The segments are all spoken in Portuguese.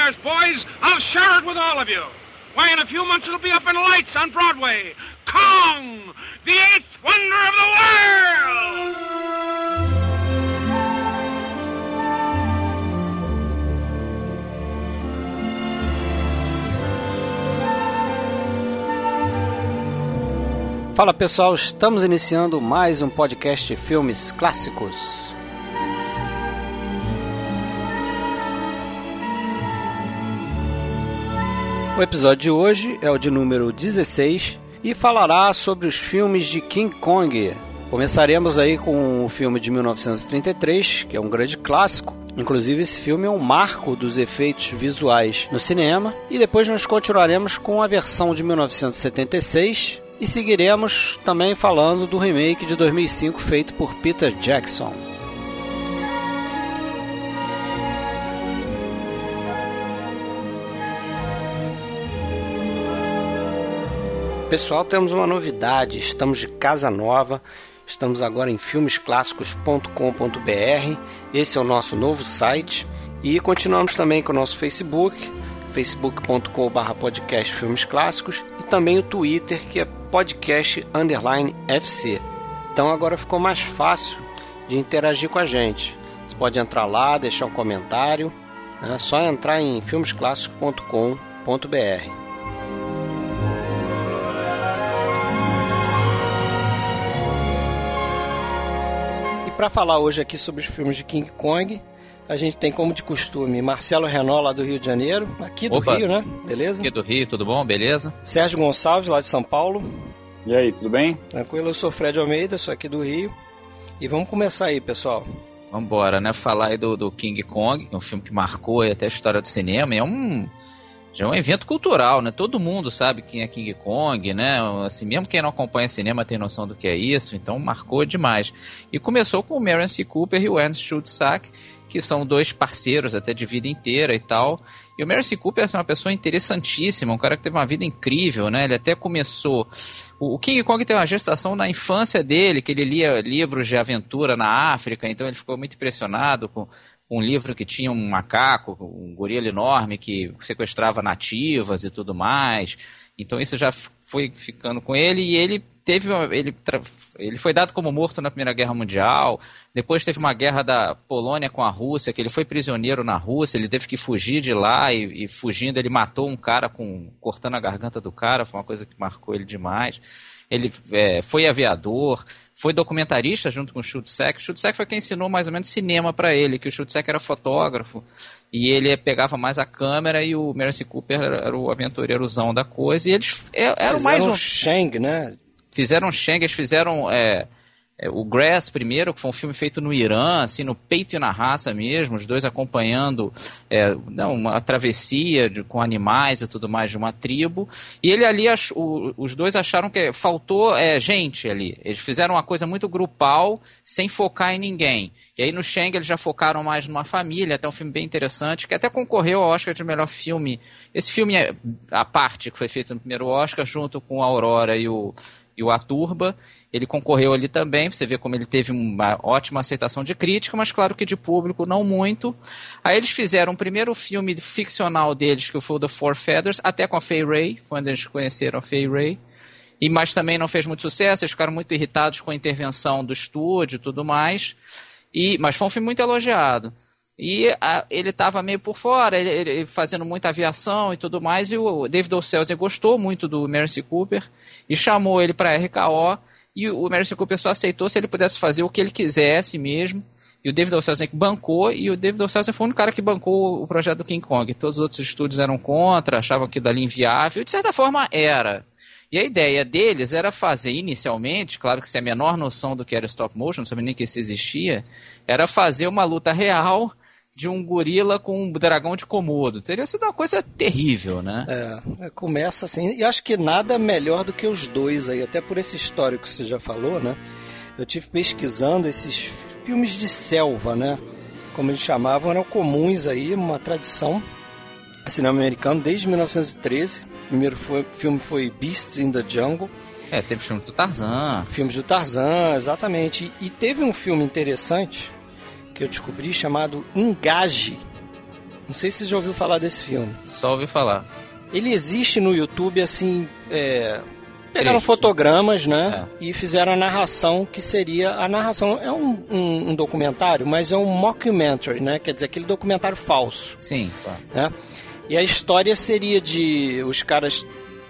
millionaires, boys. I'll share it with all of you. Why, in a few months it'll be up in lights on Broadway. Kong, the eighth wonder of the world! Fala pessoal, estamos iniciando mais um podcast de filmes clássicos. O episódio de hoje é o de número 16 e falará sobre os filmes de King Kong. Começaremos aí com o filme de 1933, que é um grande clássico. Inclusive, esse filme é um marco dos efeitos visuais no cinema. E depois nós continuaremos com a versão de 1976, e seguiremos também falando do remake de 2005 feito por Peter Jackson. Pessoal, temos uma novidade. Estamos de casa nova. Estamos agora em filmesclássicos.com.br. Esse é o nosso novo site. E continuamos também com o nosso Facebook, facebook.com.br podcast Filmes Clássicos e também o Twitter, que é podcast underline FC. Então agora ficou mais fácil de interagir com a gente. Você pode entrar lá, deixar um comentário. É só entrar em filmesclássicos.com.br. para falar hoje aqui sobre os filmes de King Kong, a gente tem, como de costume, Marcelo Renault, lá do Rio de Janeiro. Aqui do Opa. Rio, né? Beleza? Aqui do Rio, tudo bom? Beleza? Sérgio Gonçalves, lá de São Paulo. E aí, tudo bem? Tranquilo, eu sou Fred Almeida, sou aqui do Rio. E vamos começar aí, pessoal. Vambora, né? Falar aí do, do King Kong, que é um filme que marcou aí até a história do cinema. E é um, já é um evento cultural, né? Todo mundo sabe quem é King Kong, né? Assim, mesmo quem não acompanha cinema tem noção do que é isso. Então marcou demais. E começou com o Marion C. Cooper e o Ernst Schultzak, que são dois parceiros até de vida inteira e tal. E o Mercy Cooper é uma pessoa interessantíssima, um cara que teve uma vida incrível, né? Ele até começou. O King Kong teve uma gestação na infância dele, que ele lia livros de aventura na África, então ele ficou muito impressionado com um livro que tinha um macaco, um gorila enorme que sequestrava nativas e tudo mais. Então isso já foi ficando com ele e ele teve ele, ele foi dado como morto na Primeira Guerra Mundial. Depois teve uma guerra da Polônia com a Rússia, que ele foi prisioneiro na Rússia, ele teve que fugir de lá e, e fugindo ele matou um cara com cortando a garganta do cara, foi uma coisa que marcou ele demais. Ele é, foi aviador, foi documentarista junto com o Schultzek. O Schultzek foi quem ensinou mais ou menos cinema para ele, que o Schultzek era fotógrafo e ele pegava mais a câmera e o Mercy Cooper era o aventureirozão da coisa. E eles eram Fizeram mais um. Shang, né? Fizeram Shang, eles fizeram é, é, o Grass primeiro, que foi um filme feito no Irã, assim, no peito e na raça mesmo, os dois acompanhando é, não, uma travessia de, com animais e tudo mais de uma tribo. E ele ali, ach, o, os dois acharam que faltou é, gente ali. Eles fizeram uma coisa muito grupal, sem focar em ninguém. E aí no Shang eles já focaram mais numa família, até um filme bem interessante, que até concorreu ao Oscar de melhor filme. Esse filme é a parte que foi feito no primeiro Oscar, junto com a Aurora e o e o Aturba. Ele concorreu ali também, você vê como ele teve uma ótima aceitação de crítica, mas claro que de público não muito. Aí eles fizeram o primeiro filme ficcional deles, que foi o The Four Feathers, até com a Fay Ray, quando eles conheceram a Fay Ray. E, mas também não fez muito sucesso, eles ficaram muito irritados com a intervenção do estúdio e tudo mais. E, mas foi um filme muito elogiado. E a, ele estava meio por fora, ele, ele, fazendo muita aviação e tudo mais, e o David O. Selznick gostou muito do Mercy Cooper e chamou ele para RKO e o Mercy Cooper só aceitou se ele pudesse fazer o que ele quisesse mesmo. E o David O. Selznick bancou, e o David O. Selznick foi o único cara que bancou o projeto do King Kong. Todos os outros estúdios eram contra, achavam que dali inviável, de certa forma era. E a ideia deles era fazer inicialmente, claro que sem a menor noção do que era stop motion, não sabia nem que isso existia, era fazer uma luta real de um gorila com um dragão de Komodo. Teria sido uma coisa terrível, né? É, começa assim. E acho que nada melhor do que os dois aí, até por esse histórico que você já falou, né? Eu tive pesquisando esses filmes de selva, né? Como eles chamavam, eram comuns aí, uma tradição cinema americano desde 1913. O primeiro foi, filme foi Beasts in the Jungle. É, teve filme do Tarzan. Filmes do Tarzan, exatamente. E, e teve um filme interessante que eu descobri chamado Engage, Não sei se você já ouviu falar desse filme. Só ouvi falar. Ele existe no YouTube, assim. É... Pegaram fotogramas, né? E fizeram a narração, que seria. A narração é um, um, um documentário, mas é um mockumentary, né? Quer dizer, aquele documentário falso. Sim, né? E a história seria de os caras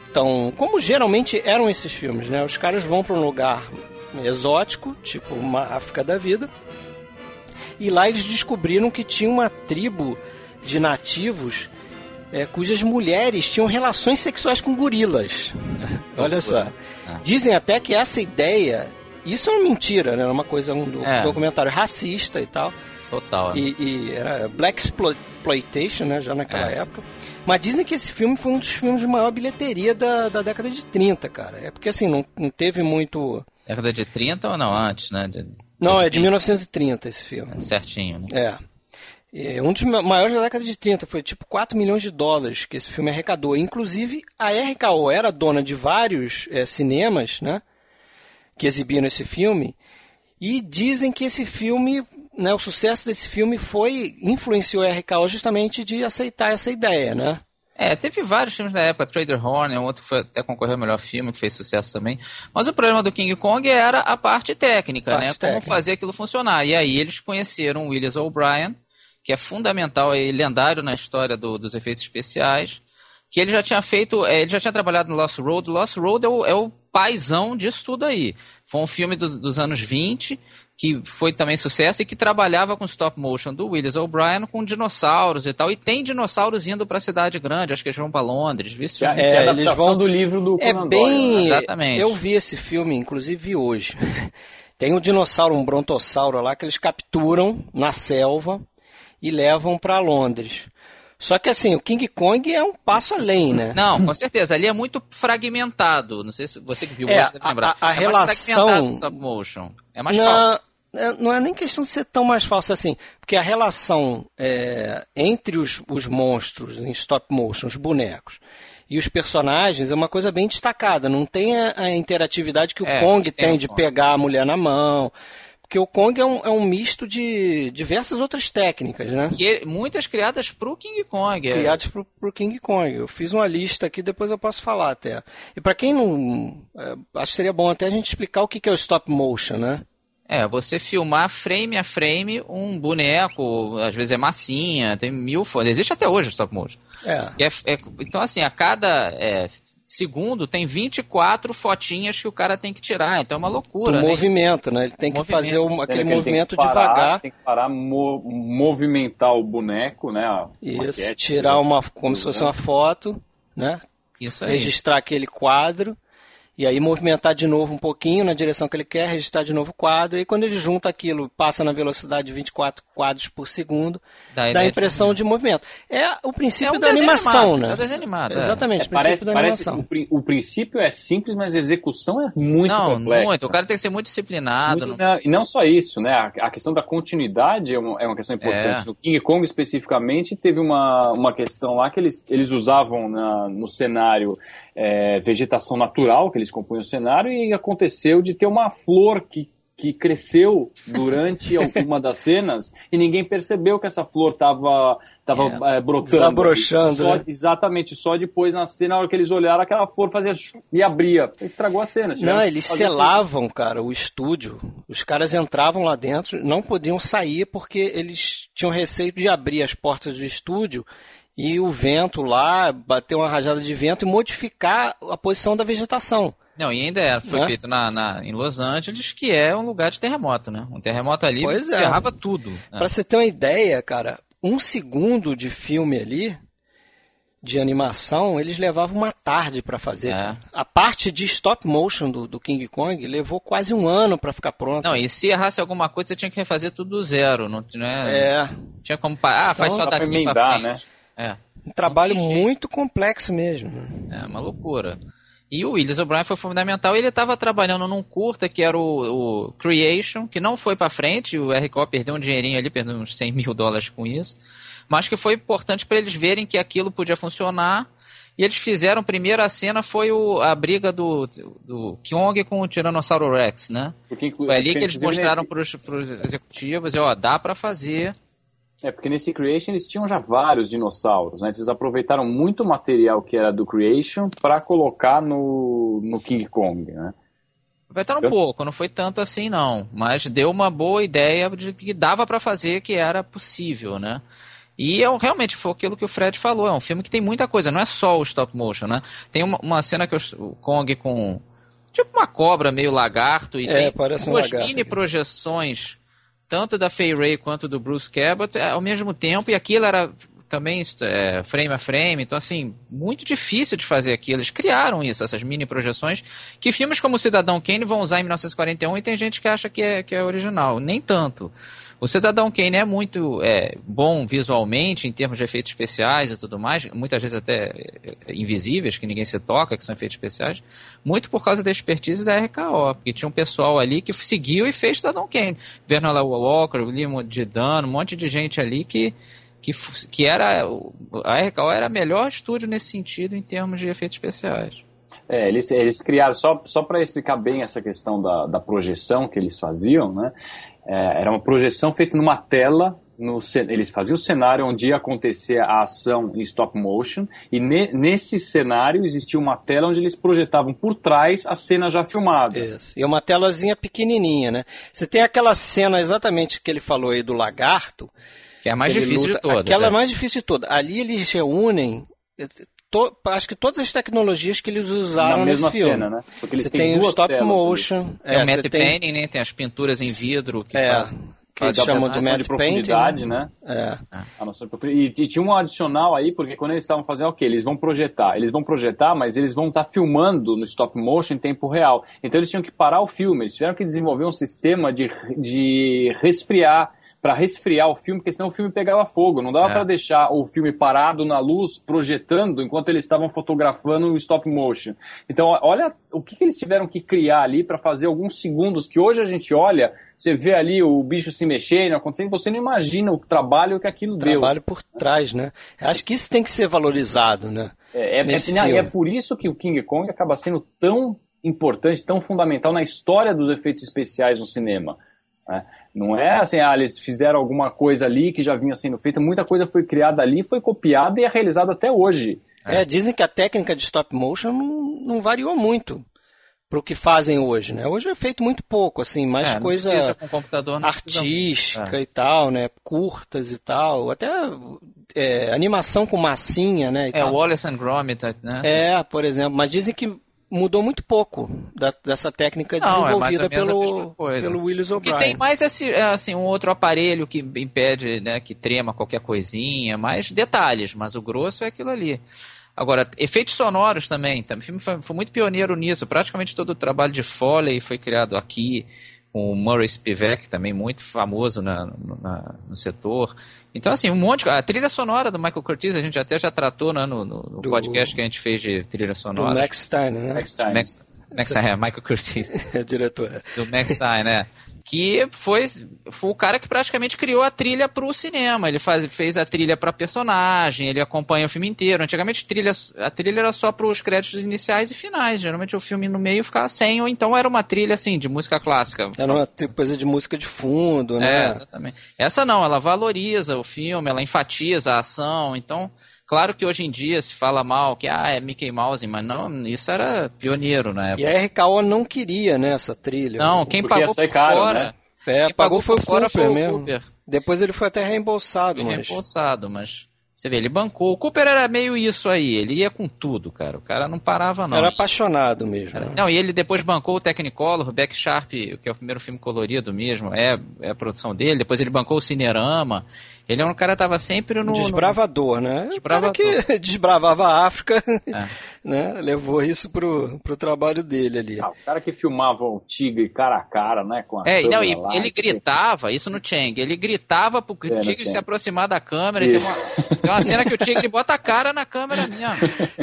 estão, como geralmente eram esses filmes, né? Os caras vão para um lugar exótico, tipo uma África da vida, e lá eles descobriram que tinha uma tribo de nativos é, cujas mulheres tinham relações sexuais com gorilas. Olha só. Ah. Dizem até que essa ideia, isso é uma mentira, né? Era uma coisa, um do- É. documentário racista e tal. Total. E, e era Black Exploitation, né, já naquela É. época. Mas dizem que esse filme foi um dos filmes de maior bilheteria da, da década de 30, cara. É porque assim, não, não teve muito. Década de 30 ou não? Antes, né? De- Não, é de 1930 esse filme. Certinho, né? É. É um dos ma- maiores da década de 30, foi tipo 4 milhões de dólares que esse filme arrecadou. Inclusive, a RKO era dona de vários é, cinemas, né? Que exibiram esse filme. E dizem que esse filme, né, o sucesso desse filme foi influenciou a RKO justamente de aceitar essa ideia, né? É, teve vários filmes da época, Trader Horn, um outro que foi até concorreu ao melhor filme, que fez sucesso também. Mas o problema do King Kong era a parte técnica, Parte né? técnica. Como fazer aquilo funcionar. E aí eles conheceram o Willis O'Brien, que é fundamental e lendário na história do- dos efeitos especiais, que ele já tinha feito, é, ele já tinha trabalhado no Lost Road. Lost Road é o, é o paizão disso tudo aí. Foi um filme dos- dos anos 20, que foi também sucesso e que trabalhava com stop motion do Willis O'Brien com dinossauros e tal. E tem dinossauros indo pra cidade grande, acho que eles vão pra Londres, viu? esse é, filme? é É, a eles vão- do livro do É Doyle, né? bem. Exatamente. Eu vi esse filme, inclusive vi hoje. Tem um dinossauro, um brontossauro lá que eles capturam na selva e levam para Londres. Só que assim, o King Kong é um passo além, né? Não, com certeza. Ali é muito fragmentado. Não sei se você que viu É, hoje deve a- lembrar. a- a é relação- mais fragmentado stop motion. É mais fácil. não, não é nem questão de ser tão mais falso assim, porque a relação é, entre os, os monstros em stop motion, os bonecos, e os personagens é uma coisa bem destacada. Não tem a, a interatividade que o É, Kong tem de pegar a mulher na mão. Porque o Kong é um, é um misto de diversas outras técnicas, né? Que, muitas criadas pro King Kong. é. Criados pro, pro King Kong. Eu fiz uma lista aqui, depois eu posso falar até. E para quem não. é, acho que seria bom até a gente explicar o que que é o stop motion, né? É, você filmar frame a frame um boneco, às vezes é massinha, tem mil fotos. Existe até hoje o stop motion. É. É- é- então, assim, a cada é, segundo tem 24 fotinhas que o cara tem que tirar. Então é uma loucura, do né? movimento, né? Ele tem que Movimento. fazer um- aquele Ele tem movimento que parar, devagar. Tem que parar, mo- movimentar o boneco, né? a Isso, maquete, tirar né? uma como se fosse uma foto, né? Isso aí. Registrar aquele quadro e aí movimentar de novo um pouquinho na direção que ele quer, registrar de novo o quadro e quando ele junta aquilo, passa na velocidade de 24 quadros por segundo, Dá a dá a impressão de movimento. É o É princípio um da animação, animado, né? É um desenho animado. é. Exatamente, É, o princípio parece, da parece animação. o, o princípio é simples, mas a execução é muito não, complexa. muito. O cara tem que ser muito disciplinado. Muito, não- né, E não só isso, né? A, a questão da continuidade é uma, é uma questão importante. É. No King Kong, especificamente, teve uma, uma questão lá que eles, eles usavam na- no cenário é, vegetação natural, que eles compunham o cenário, e aconteceu de ter uma flor que, que cresceu durante alguma das cenas e ninguém percebeu que essa flor estava tava, é, brotando. Desabrochando, Só- né? Exatamente, só depois na cena, na hora que eles olharam, aquela flor fazia e abria. Estragou a cena. Não, eles selavam, cara, o estúdio. Os caras entravam lá dentro, não podiam sair porque eles tinham receio de abrir as portas do estúdio e o vento lá, bater uma rajada de vento e modificar a posição da vegetação. Não, e ainda era, foi Né? feito na, na- em Los Angeles, que é um lugar de terremoto, né? Um terremoto ali Pois é. ferrava tudo. né? Pra você ter uma ideia, cara, um segundo de filme ali, de animação, eles levavam uma tarde pra fazer. É. A parte de stop motion do, do King Kong levou quase um ano pra ficar pronto. Não, e se errasse alguma coisa, você tinha que refazer tudo do zero. Não, não é, É, tinha como. Ah, faz Então, só dá pra daqui pra emendar, frente. É. um trabalho muito complexo mesmo. É uma loucura. E o Willis O'Brien foi fundamental. Ele estava trabalhando num curta que era o, o Creation, que não foi para frente. O RKO perdeu um dinheirinho ali, perdeu uns 100 mil dólares com isso. Mas que foi importante para eles verem que aquilo podia funcionar. E eles fizeram, primeiro a cena foi o, a briga do, do Kyong com o Tiranossauro Rex, né? Porque, Foi ali que eles mostraram para os executivos, ó, dá para fazer É, porque nesse Creation eles tinham já vários dinossauros, né? Eles aproveitaram muito material que era do Creation para colocar no, no King Kong, né? Aproveitaram um pouco, não foi tanto assim não, mas deu uma boa ideia de que dava para fazer, que era possível, né? E é, realmente foi aquilo que o Fred falou, é um filme que tem muita coisa, não é só o stop motion, né? Tem uma, uma cena que o Kong com tipo uma cobra meio lagarto e é, tem duas um mini projeções tanto da Fay Ray quanto do Bruce Cabot é, ao mesmo tempo, e aquilo era também é, frame a frame, então assim, muito difícil de fazer aquilo. Eles criaram isso, essas mini projeções, que filmes como Cidadão Kane vão usar em 1941 e tem gente que acha que é, que é original. Nem tanto. O Cidadão Kane é muito é, bom visualmente, em termos de efeitos especiais e tudo mais, muitas vezes até é, invisíveis, que ninguém se toca, que são efeitos especiais, muito por causa da expertise da RKO, porque tinha um pessoal ali que seguiu e fez Cidadão Kane. Vernon Walker, William Didano, um monte de gente ali que, que, que era. A RKO era o melhor estúdio nesse sentido em termos de efeitos especiais. É, eles, eles criaram, só, só para explicar bem essa questão da, da projeção que eles faziam, né? É, era uma projeção feita numa tela. No, eles faziam o cenário onde ia acontecer a ação em stop motion, e ne, nesse cenário existia uma tela onde eles projetavam por trás a cena já filmada. Isso. E uma telazinha pequenininha, né? Você tem aquela cena exatamente que ele falou aí do lagarto. Que é a mais difícil luta, de todas. Aquela é a mais difícil de todas. Ali eles reúnem To, acho que todas as tecnologias que eles usaram Na mesma nesse filme. Cena, né? Porque eles você tem o stop motion, é, tem o matte tem... painting, né? Tem as pinturas em vidro que é, fazem. Que eles chamam de matte de profundidade, né? né? É. A noção de profundidade. E, e, tinha um adicional aí, porque quando eles estavam fazendo, ok, eles vão projetar, eles vão projetar, mas eles vão estar tá filmando no stop motion em tempo real. Então eles tinham que parar o filme, eles tiveram que desenvolver um sistema de, de resfriar para resfriar o filme, porque senão o filme pegava fogo. Não dava é. para deixar o filme parado na luz, projetando, enquanto eles estavam fotografando o stop motion. Então, olha o que, que eles tiveram que criar ali para fazer alguns segundos que hoje a gente olha, você vê ali o bicho se mexendo, acontecendo, você não imagina o trabalho que aquilo trabalho deu. Trabalho por trás, né? Acho que isso tem que ser valorizado, né? É, é, é, é por isso que o King Kong acaba sendo tão importante, tão fundamental na história dos efeitos especiais no cinema. Né? Não é assim, ah, eles fizeram alguma coisa ali que já vinha sendo feita, muita coisa foi criada ali, foi copiada e é realizada até hoje. É, dizem que a técnica de stop motion não, não variou muito para o que fazem hoje, né? Hoje é feito muito pouco, assim, mais é, coisa artística é. e tal, né? Curtas e tal, até é, animação com massinha, né? é, tal. Wallace and Gromit, né? É, por exemplo, mas dizem que mudou muito pouco da, dessa técnica não, é desenvolvida é pelo, pelo Willis O'Brien. Tem mais esse, é, assim, um outro aparelho que impede né, que trema qualquer coisinha, mais detalhes, mas o grosso é aquilo ali. Agora, efeitos sonoros também. O filme foi, foi muito pioneiro nisso. Praticamente todo o trabalho de Foley foi criado aqui com o Murray Spivak, também muito famoso na, na, no setor. Então, assim, um monte. A trilha sonora do Michael Curtis, a gente até já tratou né, no, no, do, podcast que a gente fez de trilha sonora. Do Max Stein, né? Max Stein. Max, Max Stein, é, Michael Curtis. é, diretor. Do Max Stein, né? Que foi, foi o cara que praticamente criou a trilha para o cinema. Ele faz, fez a trilha para personagem, ele acompanha o filme inteiro. Antigamente trilha, a trilha era só para os créditos iniciais e finais. Geralmente o filme no meio ficava sem, ou então era uma trilha assim de música clássica. Era uma coisa de música de fundo, né? É, exatamente. Essa não, ela valoriza o filme, ela enfatiza a ação, então Claro que hoje em dia se fala mal que ah, é Mickey Mouse, mas não, isso era pioneiro na época. E a RKO não queria né, essa trilha. Não, quem pagou por caro, fora. Né? É, quem pagou, pagou foi o Cooper foi o mesmo. Cooper. Depois ele foi até reembolsado, foi mas... reembolsado, mas você vê, ele bancou. O Cooper era meio isso aí, ele ia com tudo, cara. O cara não parava, não. Era apaixonado mesmo. Cara, né? Não, e ele depois bancou o Technicolor, o Beck Sharp, que é o primeiro filme colorido mesmo, é, é a produção dele. Depois ele bancou o Cinerama. Ele é um cara que tava sempre no. Desbravador, no... né? Desbravador. O que desbravava a África, é. né? Levou isso pro, pro trabalho dele ali. Ah, o cara que filmava o tigre cara a cara, né? Com a é, não, e lá, ele gritava, isso no Chang, ele gritava pro é, tigre se aproximar da câmera. E tem, uma, tem uma cena que o tigre bota a cara na câmera mesmo.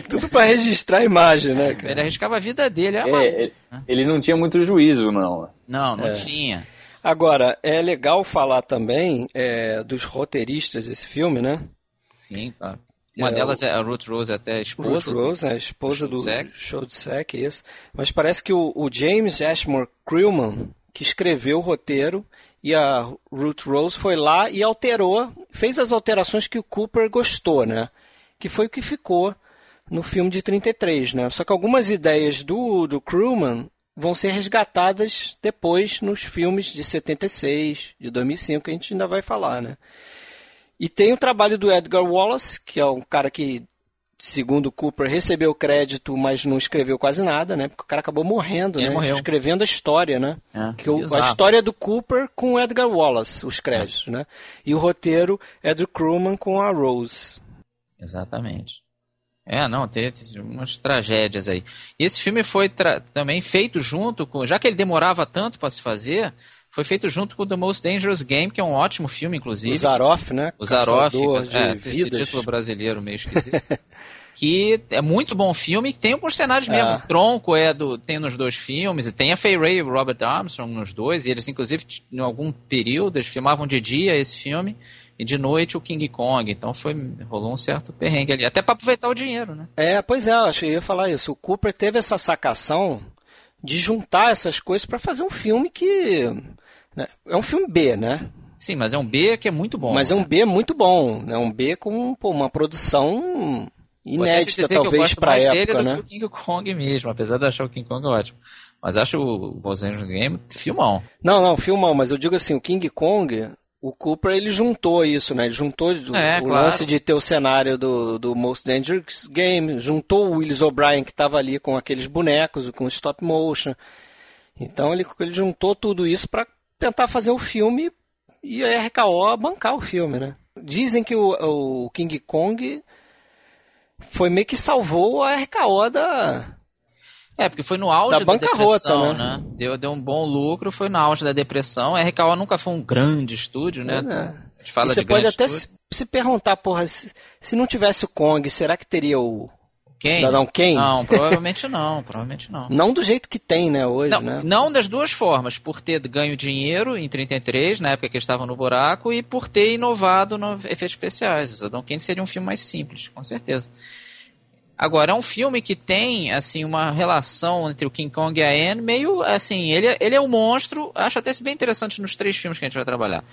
Tudo para registrar a imagem, né? Cara? Ele arriscava a vida dele. É, é ele, ele não tinha muito juízo, não. Não, não é. tinha. Agora, é legal falar também é, dos roteiristas desse filme, né? Sim, claro. Uma é, delas é a Ruth Rose, até a esposa. Ruth Rose, é a esposa do, Show de Sec, isso. Mas parece que o, o James Ashmore Crewman, que escreveu o roteiro e a Ruth Rose foi lá e alterou, fez as alterações que o Cooper gostou, né? Que foi o que ficou no filme de 33, né? Só que algumas ideias do, do Crewman vão ser resgatadas depois nos filmes de 76, de 2005, que a gente ainda vai falar, né? E tem o trabalho do Edgar Wallace, que é um cara que, segundo Cooper, recebeu crédito, mas não escreveu quase nada, né? Porque o cara acabou morrendo, Ele né? morreu. Escrevendo a história, né? É, que o- a história do Cooper com o Edgar Wallace, os créditos, né? E o roteiro é do Crewman com a Rose. Exatamente. É, não, teve umas tragédias aí. E esse filme foi também feito junto com. Já que ele demorava tanto para se fazer, foi feito junto com The Most Dangerous Game, que é um ótimo filme, inclusive. O Zaroff, né? O Zaroff, é, esse, esse título brasileiro meio esquisito. que é muito bom filme, que tem alguns cenários mesmo. É. O Tronco é do, tem nos dois filmes, e tem a Fay Ray e o Robert Armstrong nos dois, e eles, inclusive, em algum período, eles filmavam de dia esse filme, e de noite o King Kong. Então foi, rolou um certo perrengue ali. Até para aproveitar o dinheiro, né? É, pois é, eu acho que eu ia falar isso. O Cooper teve essa sacação de juntar essas coisas para fazer um filme que. né, é um filme B, né? Sim, mas é um B que é muito bom. Mas é um né? B muito bom. É um B com pô, uma produção inédita, talvez, para a época, dele do né? que o King Kong mesmo, apesar de achar o King Kong ótimo. Mas acho o Los Angeles Game filmão. Não, não, filmão, mas eu digo assim, o King Kong, o Cooper, ele juntou isso, né? Ele juntou o- É, o claro. lance de ter o cenário do, do Most Dangerous Game, juntou o Willis O'Brien, que estava ali com aqueles bonecos, com stop motion. Então ele, ele juntou tudo isso para tentar fazer o filme e a RKO bancar o filme, né? Dizem que o, o King Kong foi meio que salvou a RKO da, É, porque foi no auge Da da, depressão, né? né? Deu, deu um bom lucro, foi no auge da depressão. A RKO nunca foi um grande estúdio, né? É. A gente fala e você de pode até se, se perguntar, porra, se, se não tivesse o Kong, será que teria o Quem? Cidadão Kane? Não, provavelmente não, provavelmente não. Não do jeito que tem, né, hoje, Não, né? não das duas formas, por ter ganho dinheiro em 33, na época que eles estavam no buraco, e por ter inovado no efeitos especiais. O Cidadão Kane seria um filme mais simples, com certeza. Agora, é um filme que tem, assim, uma relação entre o King Kong e a Anne meio, assim, ele, ele é um monstro, acho até bem interessante nos três filmes que a gente vai trabalhar.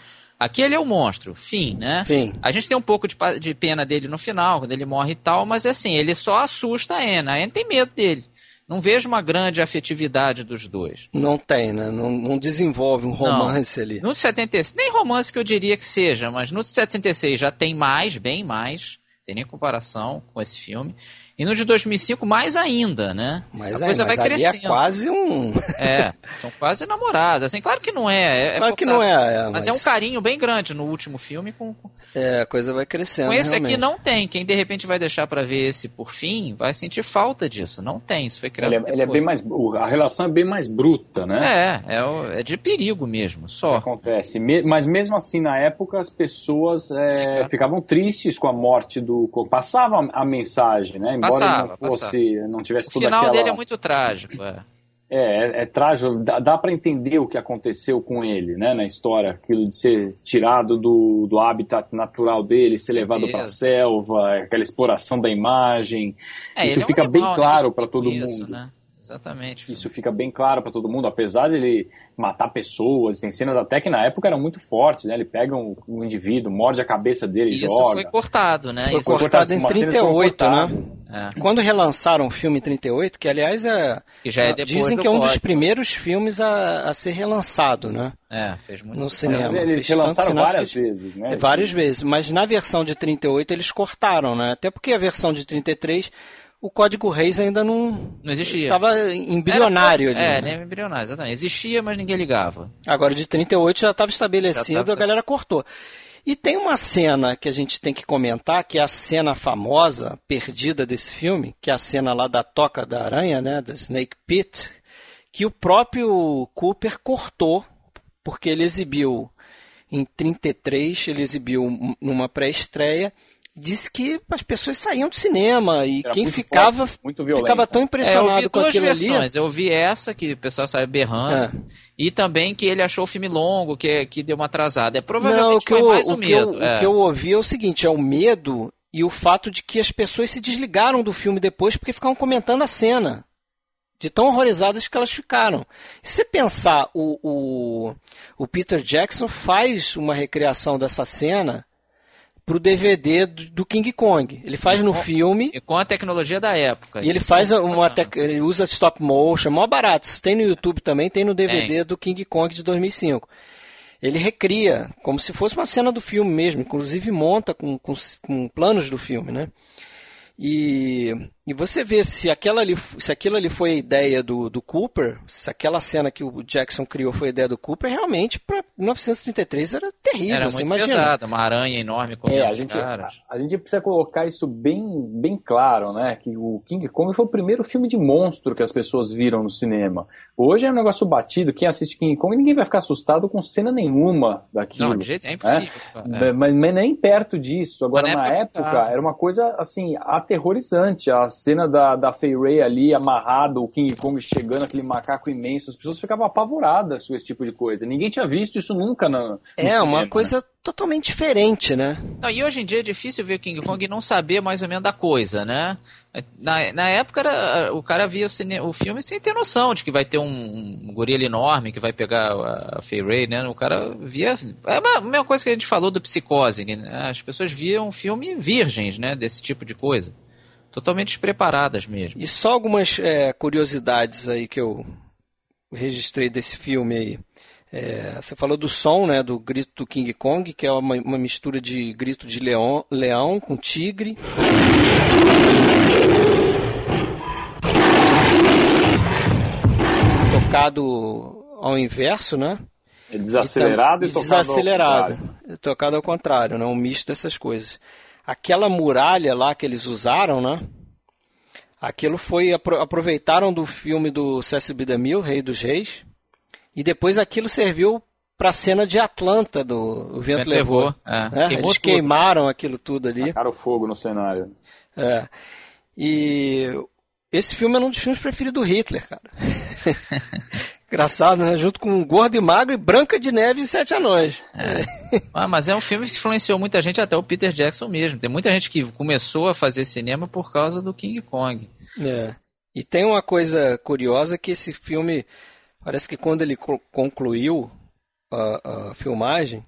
Aqui ele é o monstro, fim, né? Enfim, A gente tem um pouco de, de pena dele no final, quando ele morre e tal, mas é assim, ele só assusta a Anne. A Anne tem medo dele. Não vejo uma grande afetividade dos dois. não tem, né? Não, não desenvolve um romance ali. No de 76, nem romance que eu diria que seja, mas no de 76 já tem mais, bem mais, tem nem comparação com esse filme. E no de 2005, mais ainda, né? Mas, a é, coisa mas vai ali crescendo. é quase um... É, são quase namorados. Assim, claro que não é. é claro que forçado. não é, é, Mas, é um carinho bem grande no último filme com, É, a coisa vai crescendo, Com esse aqui realmente. não tem. Quem de repente vai deixar pra ver esse por fim, vai sentir falta disso. Não tem. Isso foi criado. Ele é, ele é bem mais. A relação é bem mais bruta, né? É, é, é de perigo mesmo, que só. acontece. Me- mas mesmo assim, na época, as pessoas é, Fica- ficavam tristes com a morte do. Passava a, a mensagem, né? Passava, não fosse, não tivesse O final aquela. dele é muito trágico. É. É, é, é trágico, dá, dá para entender o que aconteceu com ele, né, na história, aquilo de ser tirado do, do habitat natural dele, ser Sim, levado para a selva, aquela exploração da imagem. É, Isso ele é um fica bem animal, claro tem todo isso, mundo. Né? Exatamente. Isso fica bem claro para todo mundo, apesar de ele matar pessoas, tem cenas até que na época eram muito fortes, né? Ele pega um, um indivíduo, morde a cabeça dele e Isso joga. foi cortado, né? Foi Isso- cortado em umas cenas foram 38, né? é, Quando relançaram o filme em 38, que aliás é... que já é depois Dizem que é um dos código. primeiros filmes a, a ser relançado, né? É, fez muito no sucesso. cinema. Mas eles Fez relançaram várias que- vezes, né? Várias vezes, mas na versão de 38 eles cortaram, né? Até porque a versão de 33, o código Reis ainda não Não existia. estava embrionário Era- ali. É, né? embrionário, exatamente. Existia, mas ninguém ligava. Agora de 38 já estava Já estabelecido, tava a galera cortou. E tem uma cena que a gente tem que comentar, que é a cena famosa, perdida desse filme, que é a cena lá da toca da aranha, né, da Snake Pit, que o próprio Cooper cortou, porque ele exibiu em 33, ele exibiu numa pré-estreia, disse que as pessoas saíam do cinema e Era quem muito ficava forte, muito violento. ficava tão É, eu impressionado vi com duas aquilo ali. versões. Eu vi essa, que o pessoal saiu berrando, É. e também que ele achou o filme longo, que, que deu uma atrasada. É, Não, o provavelmente que, foi eu, mais o, o, que eu, medo. o é. que eu ouvi é o seguinte: é o medo e o fato de que as pessoas se desligaram do filme depois porque ficavam comentando a cena. de tão horrorizadas que elas ficaram. Se você pensar, o, o, o Peter Jackson faz uma recriação dessa cena pro DVD do, do King Kong. Ele faz no filme. E com a tecnologia da época. E ele faz uma tec... ele usa stop motion, é mó barato. Isso tem no YouTube também, tem no DVD tem. do King Kong de 2005. Ele recria como se fosse uma cena do filme mesmo, inclusive monta com, com, com planos do filme, né? E, e você vê se, aquela ali, se aquilo ali foi a ideia do, do Cooper, se aquela cena que o Jackson criou foi a ideia do Cooper, realmente para 1933 era terrível. Era muito imagina. pesada, uma aranha enorme com é, a gente, a, a, gente precisa colocar isso bem, bem claro, né? Que o King Kong foi o primeiro filme de monstro que as pessoas viram no cinema. Hoje é um negócio batido, quem assiste King Kong ninguém vai ficar assustado com cena nenhuma daquilo. Não, de jeito, é impossível. É? É. Mas, mas, nem perto disso. Agora, na época, época era uma coisa assim, aterrorizante. A cena da, da Fay Ray ali amarrado, o King Kong chegando, aquele macaco imenso, as pessoas ficavam apavoradas com esse tipo de coisa. Ninguém tinha visto isso nunca na. É, cinema, uma coisa né? totalmente diferente, né? Não, e hoje em dia é difícil ver o King Kong e não saber mais ou menos da coisa, né? Na, na época era, o cara via o, cine, o, filme sem ter noção de que vai ter um, um gorila enorme que vai pegar a, a Fay Ray, né? O cara via. É a mesma coisa que a gente falou do Psicose. Né? As pessoas viam um filme virgens, né? Desse tipo de coisa. Totalmente despreparadas mesmo. E só algumas é, curiosidades aí que eu registrei desse filme aí. É, você falou do som, né, do grito do King Kong, que é uma, uma mistura de grito de leão, leão com tigre. Tocado ao inverso, né? É desacelerado e, e tocado desacelerado, ao contrário. Tocado ao contrário, né? Um misto dessas coisas. Aquela muralha lá que eles usaram, né? Aquilo foi aproveitaram do filme do Cecil B. DeMille, Rei dos Reis, e depois aquilo serviu para a cena de Atlanta do o Vento, Vento Levou. levou. É, né? Eles tudo. queimaram aquilo tudo ali. Tacaram fogo no cenário. É. E esse filme é um dos filmes preferidos do Hitler, cara. Engraçado, né? Junto com Gordo e Magro e Branca de Neve e Sete Anões. É. ah, mas é um filme que influenciou muita gente, até o Peter Jackson mesmo. Tem muita gente que começou a fazer cinema por causa do King Kong. É. E tem uma coisa curiosa que esse filme Parece que quando ele concluiu a, a filmagem,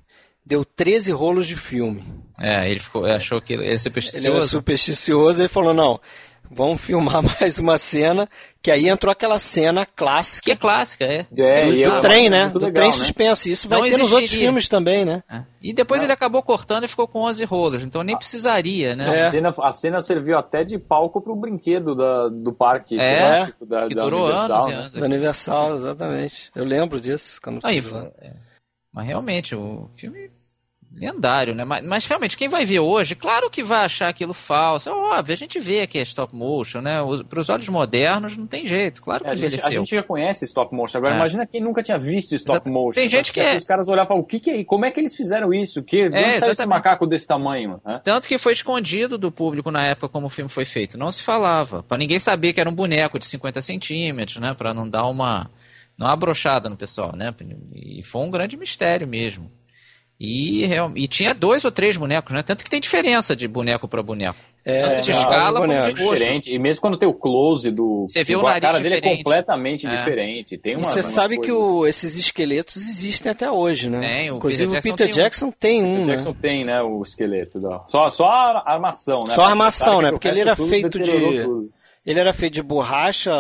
deu 13 rolos de filme. É, ele ficou, achou que ele é supersticioso. Ele era supersticioso, ele falou, não, vamos filmar mais uma cena, que aí entrou aquela cena clássica. Que é clássica, é. é do, do trem, né? Do legal, trem né? suspenso. Isso vai Não ter nos outros filmes também, né? É. E depois ele acabou cortando e ficou com 11 rolos, então nem precisaria, né? É. A, cena, a cena serviu até de palco pro brinquedo da, do parque. É, da, que da durou Universal, anos e anos. Da Universal, exatamente. Eu lembro disso. Quando aí, é. Mas realmente, o filme lendário, né? Mas, mas, realmente, quem vai ver hoje, claro que vai achar aquilo falso. É óbvio, a gente vê que é stop motion, né? Para os olhos modernos não tem jeito, claro que é, a gente, a gente já conhece stop motion. Agora, é. imagina quem nunca tinha visto stop Exato. motion. Tem gente que é... Os caras olhavam e falavam, o que, que é? Como é que eles fizeram isso? Que, é, onde saiu esse macaco desse tamanho? Né? Tanto que foi escondido do público na época como o filme foi feito. Não se falava. para ninguém saber que era um boneco de 50 centímetros, né? Para não dar uma... Não abrochada no pessoal, né? E foi um grande mistério mesmo. E, e tinha dois ou três bonecos, né? Tanto que tem diferença de boneco para boneco. É, de escala como de diferente. E mesmo quando tem o close do. Você vê o nariz a cara diferente. dele é completamente é. diferente. Tem uma, e você sabe que o, esses esqueletos existem até hoje, né? Tem, o Inclusive Peter o Peter Jackson tem um. Peter né? Jackson tem, né? O esqueleto. Da... Só, só a armação, né? Só a armação, né? Porque ele era feito de. Tudo. Ele era feito de borracha,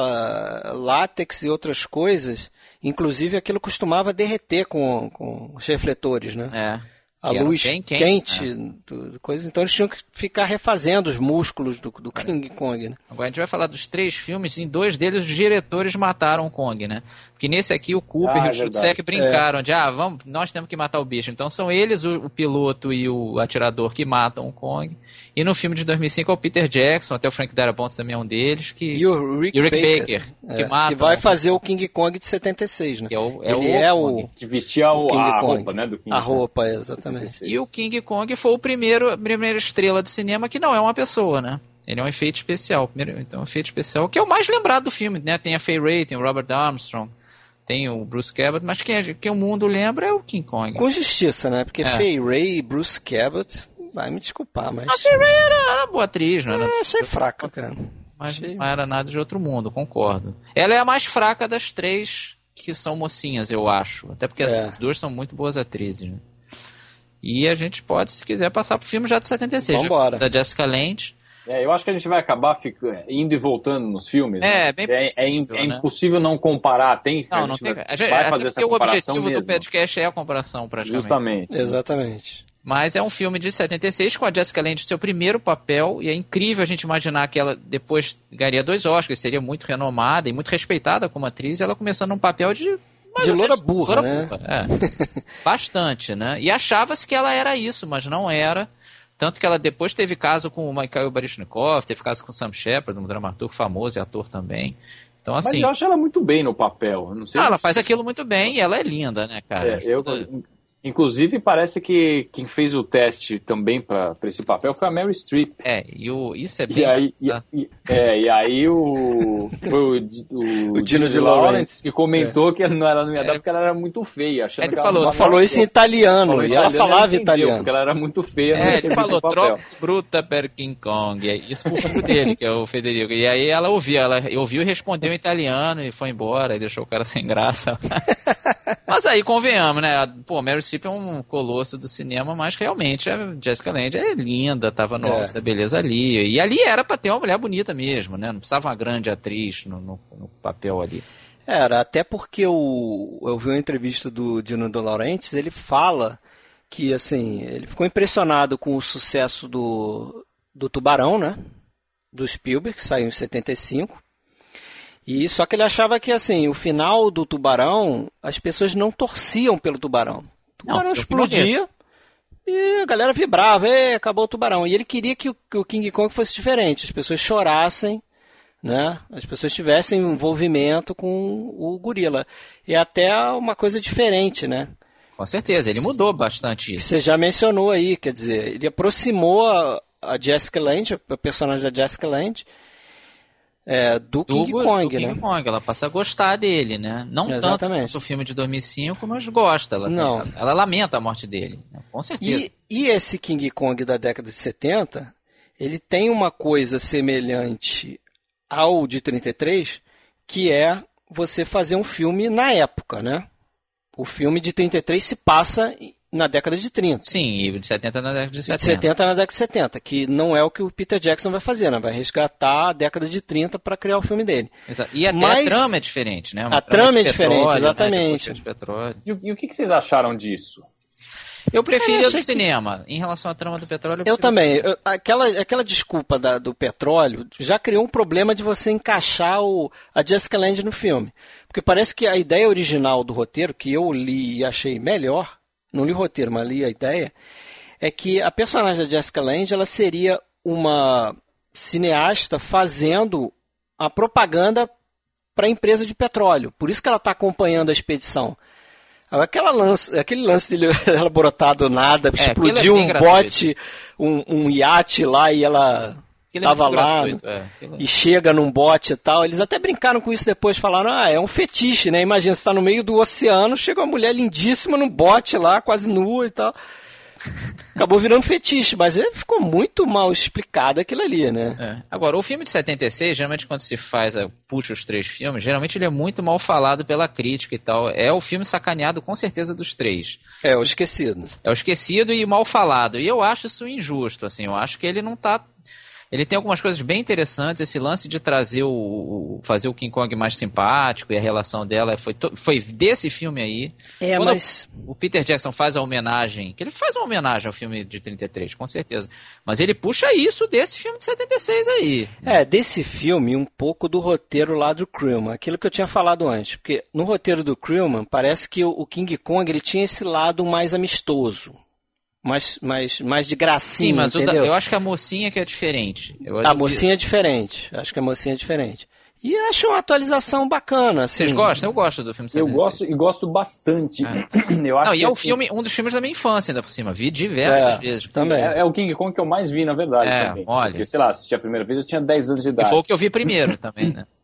látex e outras coisas. Inclusive aquilo costumava derreter com, com os refletores, né? É a luz quente, quente né? do, coisa, então eles tinham que ficar refazendo os músculos do, do King Kong, né? Agora a gente vai falar dos três filmes, em dois deles os diretores mataram o Kong, né? Porque nesse aqui o Cooper ah, e o Schutzeck brincaram é. de, ah, vamos, nós temos que matar o bicho. Então são eles, o, o piloto e o atirador que matam o Kong. E no filme de 2005 é o Peter Jackson, até o Frank Darabont também é um deles. Que, e o Rick, e o Rick Baker, Baker é, que, mata, que vai fazer o King Kong de 76, né? Que é o, é Ele o é o... Que vestia o, King a Kong. roupa, né? Do King a roupa, exatamente. E o King Kong foi o primeiro, a primeira estrela de cinema que não é uma pessoa, né? Ele é um efeito especial. Então, um efeito especial que é o mais lembrado do filme, né? Tem a Fay Ray, tem o Robert Armstrong tem o Bruce Cabot, mas quem, quem o mundo lembra é o King Kong. Com justiça, né? Porque é. Fay Ray e Bruce Cabot, vai me desculpar, mas... A Ray era, era boa atriz, não era? É, achei fraca, cara. mas não era nada de outro mundo, concordo. Ela é a mais fraca das três que são mocinhas, eu acho. Até porque é. as duas são muito boas atrizes, né? E a gente pode, se quiser, passar pro filme já de 76. Vambora. Da Jessica Lange. É, eu acho que a gente vai acabar indo e voltando nos filmes. É, né? bem é, possível, é, é né? impossível não comparar. Tem, não, não tem. Vai, a gente, vai fazer essa o objetivo mesmo. do podcast é a comparação, praticamente. Justamente. Exatamente. Mas é um filme de 76 com a Jessica Lange seu primeiro papel e é incrível a gente imaginar que ela depois ganharia dois Oscars, seria muito renomada e muito respeitada como atriz, e ela começando um papel de de loura burra, loura né? Burra, é. Bastante, né? E achava-se que ela era isso, mas não era. Tanto que ela depois teve caso com o Mikhail Baryshnikov, teve caso com o Sam Shepard, um dramaturgo famoso e ator também. Então, assim, Mas eu acho ela muito bem no papel. Não sei ah, ela faz aquilo muito bem e ela é linda, né, cara? É, eu, Inclusive, parece que quem fez o teste também para esse papel foi a Mary Streep. É, e o, isso é bem. E aí, e, e, é, e aí o, foi o, o, o Dino de Lawrence que comentou é. que ela não ia dar é. porque ela era muito feia. Achando ele que falou, ela falou isso em italiano, falou e ela falava italiano. Porque ela era muito feia. É, ele falou, troca bruta per King Kong. Isso pro filho dele, que é o Federico. E aí ela ouvia, ela ouviu e respondeu em italiano e foi embora, e deixou o cara sem graça. Mas aí, convenhamos, né? Pô, Mary Streep é um colosso do cinema, mas realmente a Jessica Lange é linda, tava no é. da beleza ali. E ali era pra ter uma mulher bonita mesmo, né? Não precisava uma grande atriz no, no, no papel ali. Era, até porque o, eu vi uma entrevista do Dino De Laurentiis, ele fala que, assim, ele ficou impressionado com o sucesso do, do Tubarão, né? Do Spielberg, que saiu em 75. E só que ele achava que assim, o final do tubarão, as pessoas não torciam pelo tubarão. O tubarão não, explodia e a galera vibrava, e acabou o tubarão. E ele queria que o, que o King Kong fosse diferente, as pessoas chorassem, né? As pessoas tivessem envolvimento com o gorila. E até uma coisa diferente, né? Com certeza, ele mudou bastante isso. Você já mencionou aí, quer dizer, ele aproximou a, a Jessica Lange, a personagem da Jessica Lange, é, do, do King Kong, do King né? Kong, ela passa a gostar dele, né? Não Exatamente. tanto quanto o filme de 2005, mas gosta. Ela, Não. Ela, ela lamenta a morte dele, né? com certeza. E, e esse King Kong da década de 70, ele tem uma coisa semelhante ao de 33, que é você fazer um filme na época, né? O filme de 33 se passa na década de 30. Sim, e de 70 na década de 70. De 70 na década de 70, que não é o que o Peter Jackson vai fazer, né? Vai resgatar a década de 30 para criar o filme dele. Exato. E até Mas, a trama é diferente, né? Uma a trama, trama é diferente, petróleo, né? exatamente. Né? petróleo. E, e, o que, que vocês acharam disso? Eu prefiro é, do cinema. Em relação à trama do petróleo, eu, eu também. Eu, aquela, aquela desculpa da, do petróleo já criou um problema de você encaixar o, a Jessica Lange no filme. Porque parece que a ideia original do roteiro, que eu li e achei melhor, não li o roteiro, mas li a ideia, é que a personagem da Jessica Lange ela seria uma cineasta fazendo a propaganda para a empresa de petróleo. Por isso que ela está acompanhando a expedição. Aquela lance, aquele lance dele ela brotar do nada, é, explodiu é um bote, um, um iate lá e ela estava é lá é. e chega num bote e tal. Eles até brincaram com isso depois, falaram: ah, é um fetiche, né? Imagina, você está no meio do oceano, chega uma mulher lindíssima num bote lá, quase nua e tal. Acabou virando fetiche, mas ficou muito mal explicado aquilo ali, né? É. Agora, o filme de 76, geralmente quando se faz, puxa os três filmes, geralmente ele é muito mal falado pela crítica e tal. É o filme sacaneado com certeza dos três. É, o esquecido. É o esquecido e mal falado. E eu acho isso injusto, assim. Eu acho que ele não está ele tem algumas coisas bem interessantes. Esse lance de trazer o, o fazer o King Kong mais simpático e a relação dela foi, foi desse filme aí. É, Quando mas o Peter Jackson faz a homenagem, que ele faz uma homenagem ao filme de 33, com certeza. Mas ele puxa isso desse filme de 76 aí. É, desse filme um pouco do roteiro lá do Krillman, aquilo que eu tinha falado antes, porque no roteiro do Krillman parece que o King Kong ele tinha esse lado mais amistoso mais, mais, mais de gracinha, Sim, mas da, eu acho que a mocinha que é diferente. a mocinha é diferente. Acho que a mocinha é diferente. E acho uma atualização bacana. Assim. Vocês gostam? Eu gosto do filme. Eu gosto e gosto bastante. É. Eu acho Não, e é o assim... filme, um dos filmes da minha infância ainda por cima. Vi diversas é, vezes. Também. É, é, o King Kong que eu mais vi, na verdade. É, também. olha. Porque, sei lá, assisti a primeira vez, eu tinha 10 anos de idade. E foi o que eu vi primeiro também, né?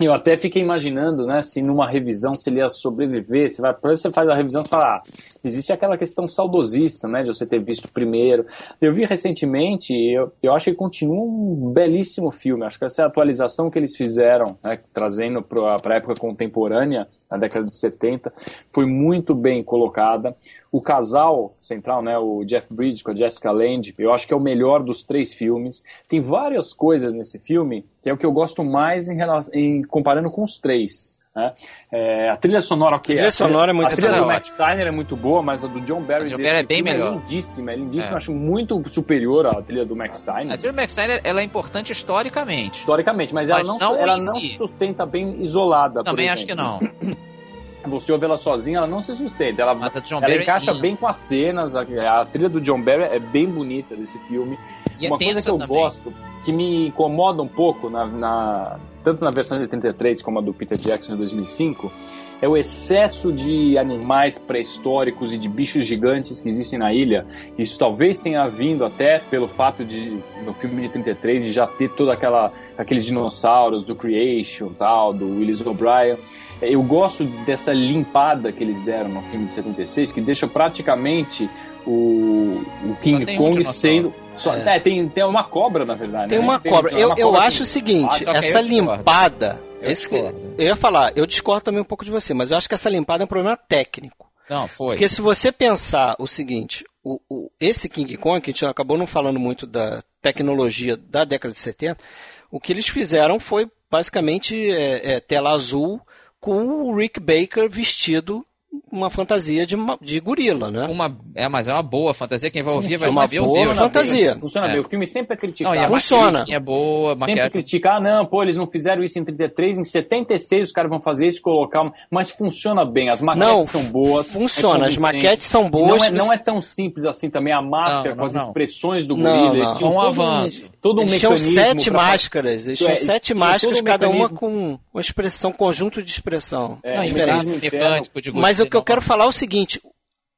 Eu até fiquei imaginando, né, se numa revisão se ele ia sobreviver, você vai, você faz a revisão, você fala, ah, existe aquela questão saudosista, né, de você ter visto primeiro. Eu vi recentemente, eu, eu acho que continua um belíssimo filme. Acho que essa atualização que eles fizeram, né, trazendo para a época contemporânea, na década de 70, foi muito bem colocada. O casal central, né, o Jeff Bridges com a Jessica Lange, eu acho que é o melhor dos três filmes. Tem várias coisas nesse filme que é o que eu gosto mais em, relação, em comparando com os três. Né? É, a trilha sonora, ok. A trilha sonora é muito A trilha boa. do Max Steiner é muito boa, mas a do John Barry, A John Barry é bem filme melhor. É lindíssima, é lindíssima. É. Acho muito superior à trilha do Max Steiner. A trilha do Max Steiner, ela é importante historicamente. Historicamente, mas, Mas ela não, não ela não si. se sustenta bem isolada. por Também acho que não. Você ouve ela sozinha, ela não se sustenta. Ela, Mas a do John ela Barry é encaixa bem com as cenas. A, a trilha do John Barry é bem bonita desse filme. E é Uma coisa que eu também. gosto, que me incomoda um pouco, na, na- tanto na versão de 83 como a do Peter Jackson de 2005, é o excesso de animais pré-históricos e de bichos gigantes que existem na ilha. Isso talvez tenha vindo até pelo fato de, no filme de 33, de já ter toda aquela aqueles dinossauros do Creation, tal, do Willis O'Brien. Eu gosto dessa limpada que eles deram no filme de 76, que deixa praticamente o, o King tem um Kong dinossauro. sendo. Só, É. é, tem, tem uma cobra, na verdade. Tem né? uma cobra. Eu, uma eu cobra acho que- o seguinte, Ah, essa limpada. Eu esse eu ia falar, eu discordo também um pouco de você, mas eu acho que essa limpada é um problema técnico. Não, foi. Porque se você pensar o seguinte, o, o- esse King Kong, que a gente acabou não falando muito da tecnologia da década de 70, o que eles fizeram foi basicamente é, é, tela azul com o Rick Baker vestido uma fantasia de, de gorila, né? Uma, é, mas é uma boa fantasia. Quem vai ouvir vai Uma saber o boa fantasia. fantasia. Funciona É. bem. O filme sempre é Não, criticado. a Funciona. é boa, Sempre maquiagem. critica, ah, não, pô, eles não fizeram isso em 33, em 76 os caras vão fazer isso, colocar, mas funciona bem, as maquetes Não, são boas. Funciona, é as maquetes são boas. Não é, não é tão simples assim também, a máscara Não, com as não, não. expressões do Não, gorila, não. tinham Um todo avanço. Um, todo um eles tinham sete pra- máscaras, eles tinham É, sete tinha máscaras, um cada uma com uma expressão, conjunto de expressão. É, Não, diferente. mecânico de Mas o que eu quero falar é o seguinte: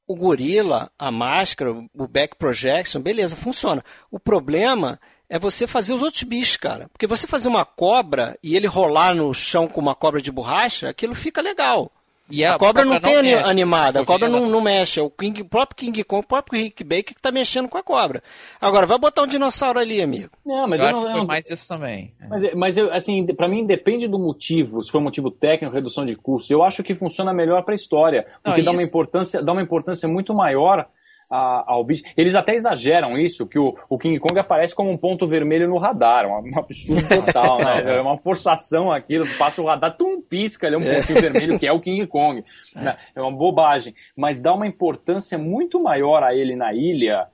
o gorila, a máscara, o back projection, beleza, funciona. O problema é você fazer os outros bichos, cara. Porque você fazer uma cobra e ele rolar no chão com uma cobra de borracha, aquilo fica legal. E A cobra não tem mexe, animada, a cobra não, não mexe. É o, King, o próprio King Kong, o próprio Rick Baker que tá mexendo com a cobra. Agora, vai botar um dinossauro ali, amigo. Não, mas eu eu, acho não, que eu foi não- mais isso também. É. Mas, mas eu, assim, pra mim depende do motivo, se for um motivo técnico, redução de custo. Eu acho que funciona melhor pra história, porque Não, dá, uma importância, dá uma importância muito maior a- ao bicho. Eles até exageram isso, que o, o King Kong aparece como um ponto vermelho no radar, um, um absurdo total, né? É uma forçação aquilo, passa o radar, tum, pisca, ele é um pontinho vermelho, que é o King Kong. né? É uma bobagem, mas dá uma importância muito maior a ele na ilha,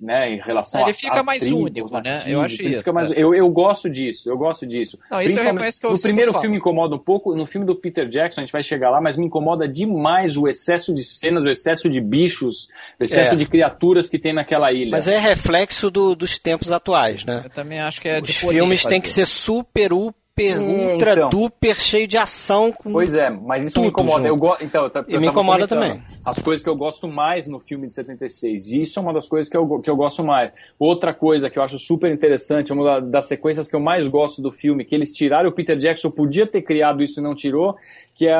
né, em relação Ele a- fica a mais tribos, único, né? Eu acho ele isso, fica mais- é. eu, eu gosto disso, eu gosto disso. Não, isso eu Principalmente- reconheço que eu no primeiro filme incomoda um pouco, no filme do Peter Jackson a gente vai chegar lá, mas me incomoda demais o excesso de cenas, o excesso de bichos, o excesso É. de criaturas que tem naquela ilha. Mas é reflexo do- dos tempos atuais, né? Eu também acho que é Os filmes têm que ser super, super, Hum, ultra, então. duper, cheio de ação. Com... Pois é, mas isso me incomoda. junto. Eu go... então, eu E eu me incomoda também. As coisas que eu gosto mais no filme de 76. E isso é uma das coisas que eu, que eu gosto mais. Outra coisa que eu acho super interessante, uma da- das sequências que eu mais gosto do filme, que eles tiraram, o Peter Jackson podia ter criado isso e não tirou, que é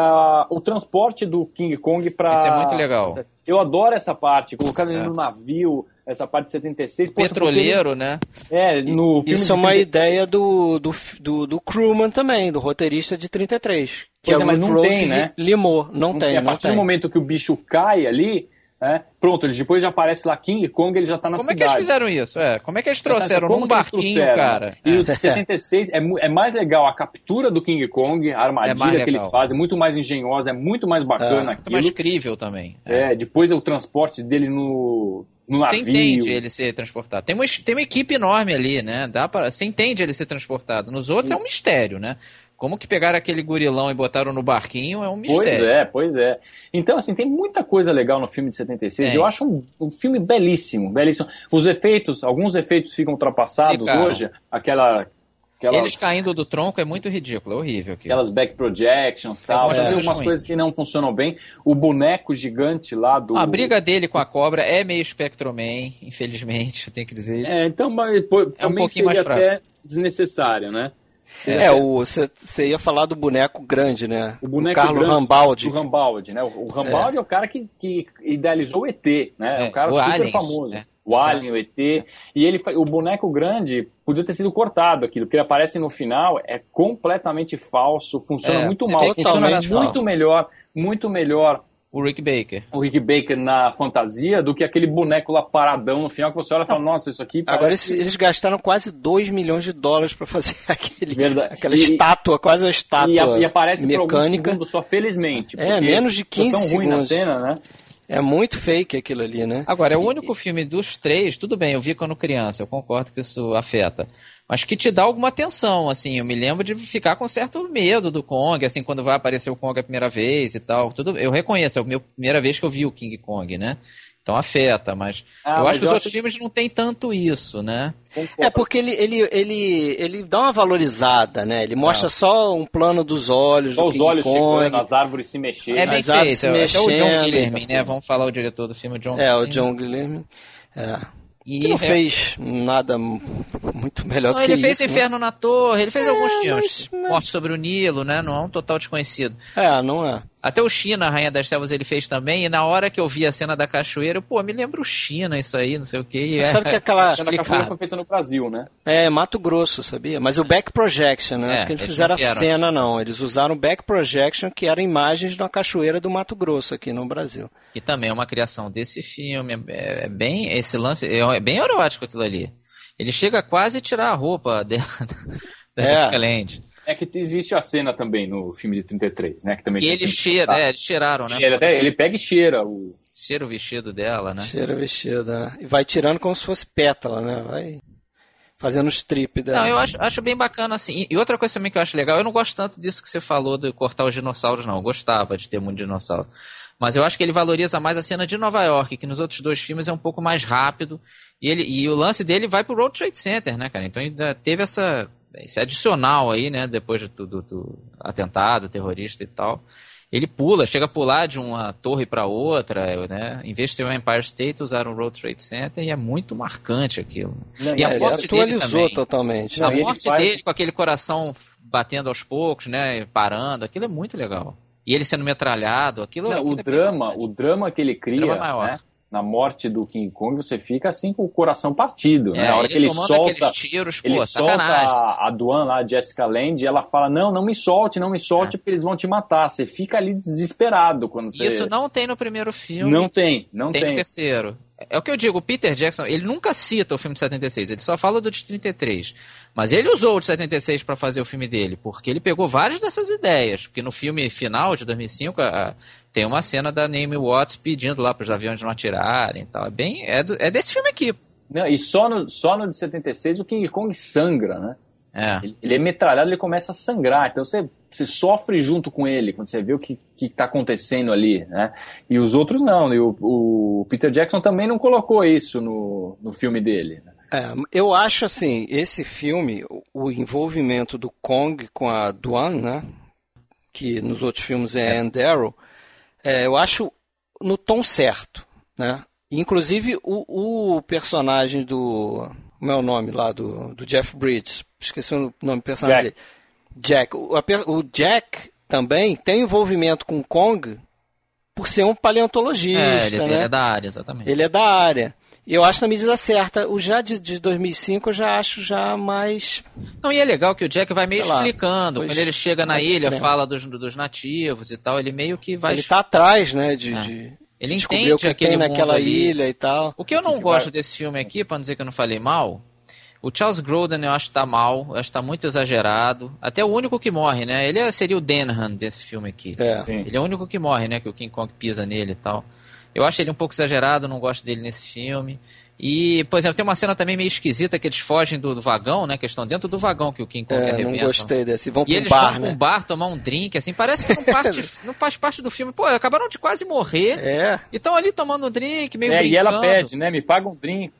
o transporte do King Kong para. Isso é muito legal. Eu adoro essa parte, colocando ele É. no navio, essa parte de 76. poxa, Petroleiro, né? ele- É, no filme Isso de é uma 30 ideia do, do, do, do Crewman também, do roteirista de 33. Que Pois é, é, mas não Rose tem, né? Limou. Não Não tem, tem. A não partir tem. do momento que o bicho cai ali, né, pronto, ele depois já aparece lá King Kong, ele já tá na Como é que cidade. eles fizeram isso? É, como é que eles trouxeram Como num barquinho, trouxeram? cara? E É. o de 76 é, mu- é mais legal a captura do King Kong, a É armadilha que eles fazem, muito mais engenhosa, é muito mais bacana É. Muito mais crível também. É. É, depois é o transporte dele no, no Você navio. entende ele ser transportado. Tem uma, tem uma equipe enorme ali, né? Dá pra, você entende ele ser transportado. Nos outros é um mistério, né? Como que pegaram aquele gurilão e botaram no barquinho é um mistério. Pois é, pois é. Então, assim, tem muita coisa legal no filme de 76. Tem. Eu acho um, um filme belíssimo, belíssimo. Os efeitos, alguns efeitos ficam ultrapassados Ficaram. hoje. Aquela, Eles caindo do tronco é muito ridículo, é horrível aquilo. aquelas back projections Tem tal. Tem algumas ruins. coisas que não funcionam bem. O boneco gigante lá do. A briga dele com a cobra é meio Spectroman, infelizmente, eu tenho que dizer. É, então, mas, pô, também pouquinho mais fraco. desnecessário, né? É, você ia falar do boneco grande, né? O boneco Carlos grande Rambaldi. do Rambaldi, né? O, o Rambaldi é. o cara que, que idealizou o ET, né? É, um cara o super Aliens, famoso. né? O Alien, o ET. E ele, o boneco grande podia ter sido cortado aquilo, porque ele aparece no final, é completamente falso, funciona É, muito mal. Funciona muito falso. melhor, muito melhor O Rick Baker. o Rick Baker na fantasia do que aquele boneco lá paradão no final que você olha e fala, nossa, isso aqui Agora parece... eles, eles gastaram quase 2 milhões de dólares pra fazer aquele, Verdade. aquela E- estátua, quase uma estátua E, a- e aparece por mecânica. segundos só, felizmente. É, menos de ficou 15 tão ruim na segundos. cena, né? É muito fake aquilo ali, né? Agora, é o único filme dos três, tudo bem, eu vi quando criança, eu concordo que isso afeta. Mas que te dá alguma atenção, assim, eu me lembro de ficar com certo medo do Kong, assim, quando vai aparecer o Kong a primeira vez e tal. Tudo, eu reconheço, é a minha primeira vez que eu vi o King Kong, né? Então afeta, mas Ah, eu mas acho que eu os acho outros filmes não tem tanto isso, né? É porque ele, ele, ele, ele dá uma valorizada, né? Ele mostra só um plano dos olhos, Só do os King olhos Kong. chegando, as árvores se mexendo. É bem feito, se até o John mexendo, Guilherme, tá né? Vamos falar o diretor do filme, John É, o Guilherme. John Guilherme. É. E Que não é- fez nada muito melhor Não, do que ele fez isso. né? Inferno na Torre, ele fez alguns filmes. mas- Morte sobre o Nilo, né? Não é um total desconhecido. Né? É, não é. Até o China, a Rainha das Selvas, ele fez também. E na hora que eu vi a cena da cachoeira, eu, pô, me lembro o China, isso aí, não sei o quê. Sabe que aquela. A cena da cachoeira foi feita no Brasil, né? É, Mato Grosso, sabia? Mas o back projection, né? É, Acho que eles eles fizeram não a cena, não. Eles usaram o back projection, que eram imagens de uma cachoeira do Mato Grosso aqui no Brasil. Que também é uma criação desse filme. É, é bem. Esse lance. É, é bem erótico aquilo ali. Ele chega quase a tirar a roupa dela, da É. Jessica Lange. É que existe a cena também no filme de 33, né? Que também E tem ele cheira, é, eles cheiraram, né? Ele, até, ele pega e cheira o. Cheira o vestido dela, né? Cheira vestida. E vai tirando como se fosse pétala, né? Vai fazendo strip dela. Não, eu acho, acho bem bacana assim. E outra coisa também que eu acho legal, eu não gosto tanto disso que você falou de cortar os dinossauros, não. Eu gostava de ter muito dinossauro. Mas eu acho que ele valoriza mais a cena de Nova York, que nos outros dois filmes é um pouco mais rápido. E, ele, e o lance dele vai pro World Trade Center, né, cara? Então ainda teve essa, esse adicional aí, né? Depois do, do, do atentado terrorista e tal. Ele pula, chega a pular de uma torre para outra, né? Em vez de ser o Empire State, usaram o World Trade Center e é muito marcante aquilo. Não, E a É, ele morte dele atualizou também. totalmente. Não, a ele morte faz- dele com aquele coração batendo aos poucos, né? Parando, aquilo é muito legal. E ele sendo metralhado, aquilo, Não, aquilo o é drama, o drama que ele cria, Drama maior. né, na morte do King Kong, você fica assim com o coração partido, né? É, A hora que ele solta, tiros, ele pô, solta a, a Duan lá, a Jessica Lange, e ela fala: "Não, não me solte, não me solte, É. porque eles vão te matar". Você fica ali desesperado quando você Isso não tem no primeiro filme. Não tem, não tem, tem. no terceiro. É o que eu digo, o Peter Jackson, ele nunca cita o filme de 76, ele só fala do de 33. Mas ele usou o de 76 para fazer o filme dele, porque ele pegou várias dessas ideias. Porque no filme final de 2005 a- a- tem uma cena da Naomi Watts pedindo lá para os aviões não atirarem e tal. É, bem, é, do- é desse filme aqui. Não, e só no, só no de 76 o King Kong sangra, né? É. Ele, ele é metralhado, ele começa a sangrar. Então você, você sofre junto com ele quando você vê o que está acontecendo ali, né? E os outros não. E o, o Peter Jackson também não colocou isso no, no filme dele. né? É, eu acho assim, esse filme, o- o envolvimento do Kong com a Duan, né? Que nos outros filmes é, Ann Darrow, é, eu acho no tom certo, né? Inclusive o, o personagem do. Como é o nome lá? Do, do Jeff Bridges. Esqueci o nome do personagem Jack. dele. Jack. O, a o Jack também tem envolvimento com o Kong por ser um paleontologista. É, ele, ele né? é da área, exatamente. Ele é da área. E eu acho na medida certa. O já de, de 2005 eu já acho já mais. Não, e é legal que o Jack vai meio Sei lá, explicando. pois- Quando ele chega na ilha, extremo. fala dos, dos nativos e tal, ele meio que vai. Ele tá atrás, né? De, É. de ele entende o que aquele tem mundo naquela ali. ilha e tal. O que eu não que gosto vai- desse filme aqui, pra não dizer que eu não falei mal, o Charles Grodin eu acho que tá mal, eu acho que tá muito exagerado. Até o único que morre, né? Ele é- seria o Denhan desse filme aqui. É. Ele é o único que morre, né? Que o King Kong pisa nele e tal. Eu acho ele um pouco exagerado, não gosto dele nesse filme. E, por exemplo, tem uma cena também meio esquisita que eles fogem do, do vagão, né? Que eles estão dentro do vagão que o King Kong É, arrebenta. não gostei desse. Vão E pra um eles bar, vão pra né? um bar tomar um drink, assim, parece que não, parte, não faz parte do filme. Pô, acabaram de quase morrer É. e estão ali tomando um drink, meio É, e ela brincando. pede, né? Me paga um drink.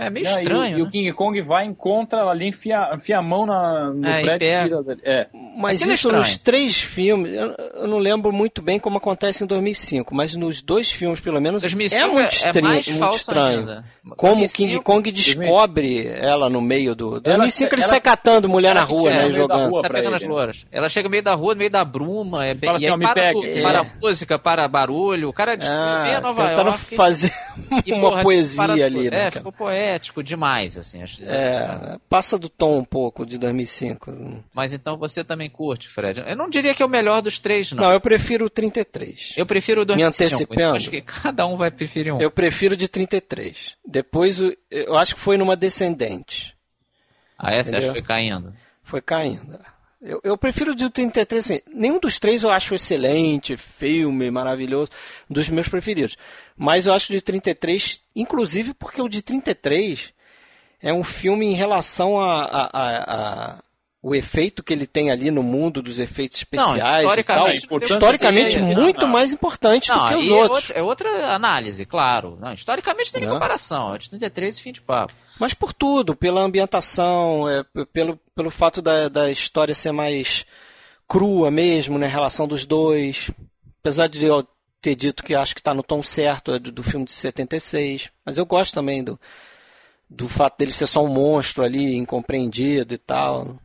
É meio Não, e o- estranho, E, o né? King Kong vai, encontra ela ali, enfia, enfia a mão na, no É, prédio e tira. É. Mas Aquilo é isso estranho. nos três filmes, eu, eu não lembro muito bem como acontece em 2005, mas nos dois filmes, pelo menos, 2005 é muito, é estranho, mais muito estranho. ainda. Como 2005 King Kong descobre ela no meio do... 2005 ele ela- sai catando mulher na rua, né, jogando. rua Sai pra pegando ele, as né? louras. Ela chega no meio da rua, no meio da bruma, é bem, Fala e assim, aí para, tudo, É. para música, para barulho, o cara descobriu bem a Ah, Nova tentando York. fazer uma poesia para ali, né, É, ficou poético demais, assim. acho- É, passa do tom um pouco de 2005. Mas então você também curte, Fred. Eu não diria que é o melhor dos três, não. Não, eu prefiro o 33. Eu prefiro o Me 2005. antecipando? Então acho que cada um vai preferir um. Eu prefiro de 33. Depois, eu acho que foi numa descendente. Ah, essa acho que foi caindo. Foi caindo. Eu, eu prefiro de 33, assim. Nenhum dos três eu acho excelente, filme, maravilhoso. Um dos meus preferidos. Mas eu acho de 33, inclusive porque o de 33 é um filme em relação a, a- a- a- o efeito que ele tem ali no mundo dos efeitos especiais e tal. historicamente, não Historicamente, o que dizer. muito Não. mais importante Não, do que os é outros. outra, é outra análise, claro. Não, historicamente não tem Não. comparação. É de 33 e fim de papo. Mas por tudo, pela ambientação, é, pelo, pelo fato da, da história ser mais crua mesmo, né? A relação dos dois. Apesar de eu ter dito que acho que está no tom certo é do, do filme de 76. Mas eu gosto também do, do fato dele ser só um monstro ali, incompreendido e tal.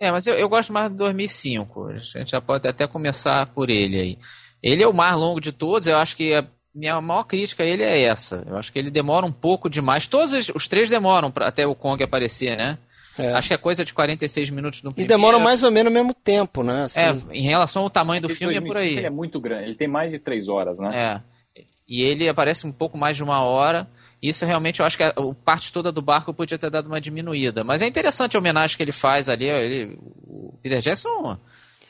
É, mas eu, eu gosto mais do 2005. A gente já pode até começar por ele aí. Ele é o mais longo de todos. Eu acho que a minha maior crítica a ele é essa. Eu acho que ele demora um pouco demais. Todos os, os três demoram pra, até o Kong aparecer, né? É. Acho que é coisa de 46 minutos no E primeiro. demoram mais ou menos o mesmo tempo, né? Assim, É, em relação ao tamanho do Esse filme é por 2005 aí. Ele é muito grande, ele tem mais de três horas, né? É. E ele aparece um pouco mais de uma hora. Isso realmente eu acho que a, a parte toda do barco podia ter dado uma diminuída. Mas é interessante a homenagem que ele faz ali. Ele, o Peter Jackson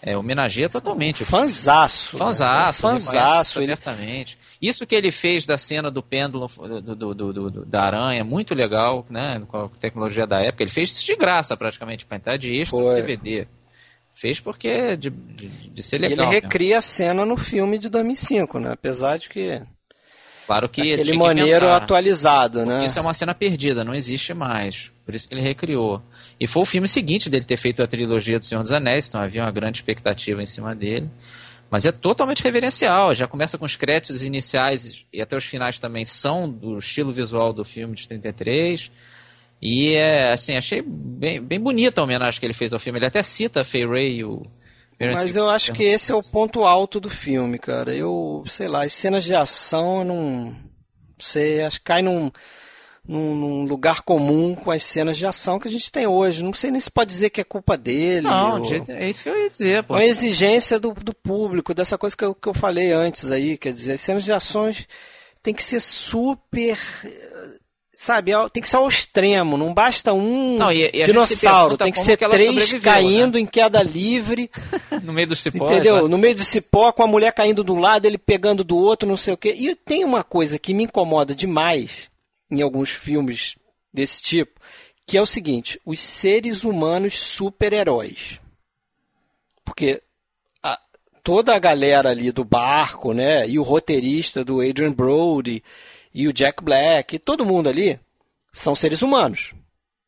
é, homenageia totalmente. o filme. Fanzaço. né? Fanzaço, Fanzaço. Ele, abertamente. Isso que ele fez da cena do pêndulo do, do- do- da aranha, muito legal, né? Com a tecnologia da época. Ele fez isso de graça, praticamente, para entrar de extra no Foi. DVD. Fez porque de, de, de ser e ele legal. mesmo. recria a cena no filme de 2005, né? Apesar de que Claro que ele aquele que maneiro inventar. atualizado, né? Isso é uma cena perdida, não existe mais. Por isso que ele recriou. E foi o filme seguinte dele ter feito a trilogia do Senhor dos Anéis, então havia uma grande expectativa em cima dele. Mas é totalmente reverencial, já começa com os créditos iniciais e até os finais também são do estilo visual do filme de 33. E é, assim, achei bem, bem bonita a homenagem que ele fez ao filme. Ele até cita a Fay Ray e o. Mas eu acho que esse é o ponto alto do filme, cara. Eu, sei lá, as cenas de ação eu não sei, acho que cai num, num, num lugar comum com as cenas de ação que a gente tem hoje. Não sei nem se pode dizer que é culpa dele. Não, ou- é isso que eu ia dizer, pô. uma exigência do, do público, dessa coisa que eu, que eu falei antes aí, quer dizer, as cenas de ações tem que ser super. Sabe, tem que ser ao extremo, não basta um Não, e- e dinossauro, tem que ser que três caindo em queda livre, no meio dos cipós. entendeu? né? No meio do cipó, com a mulher caindo de um lado, ele pegando do outro, não sei o quê. E tem uma coisa que me incomoda demais em alguns filmes desse tipo, que é o seguinte: os seres humanos super-heróis. Porque a- toda a galera ali do barco, né, e o roteirista do Adrian Brody e o Jack Black, e todo mundo ali são seres humanos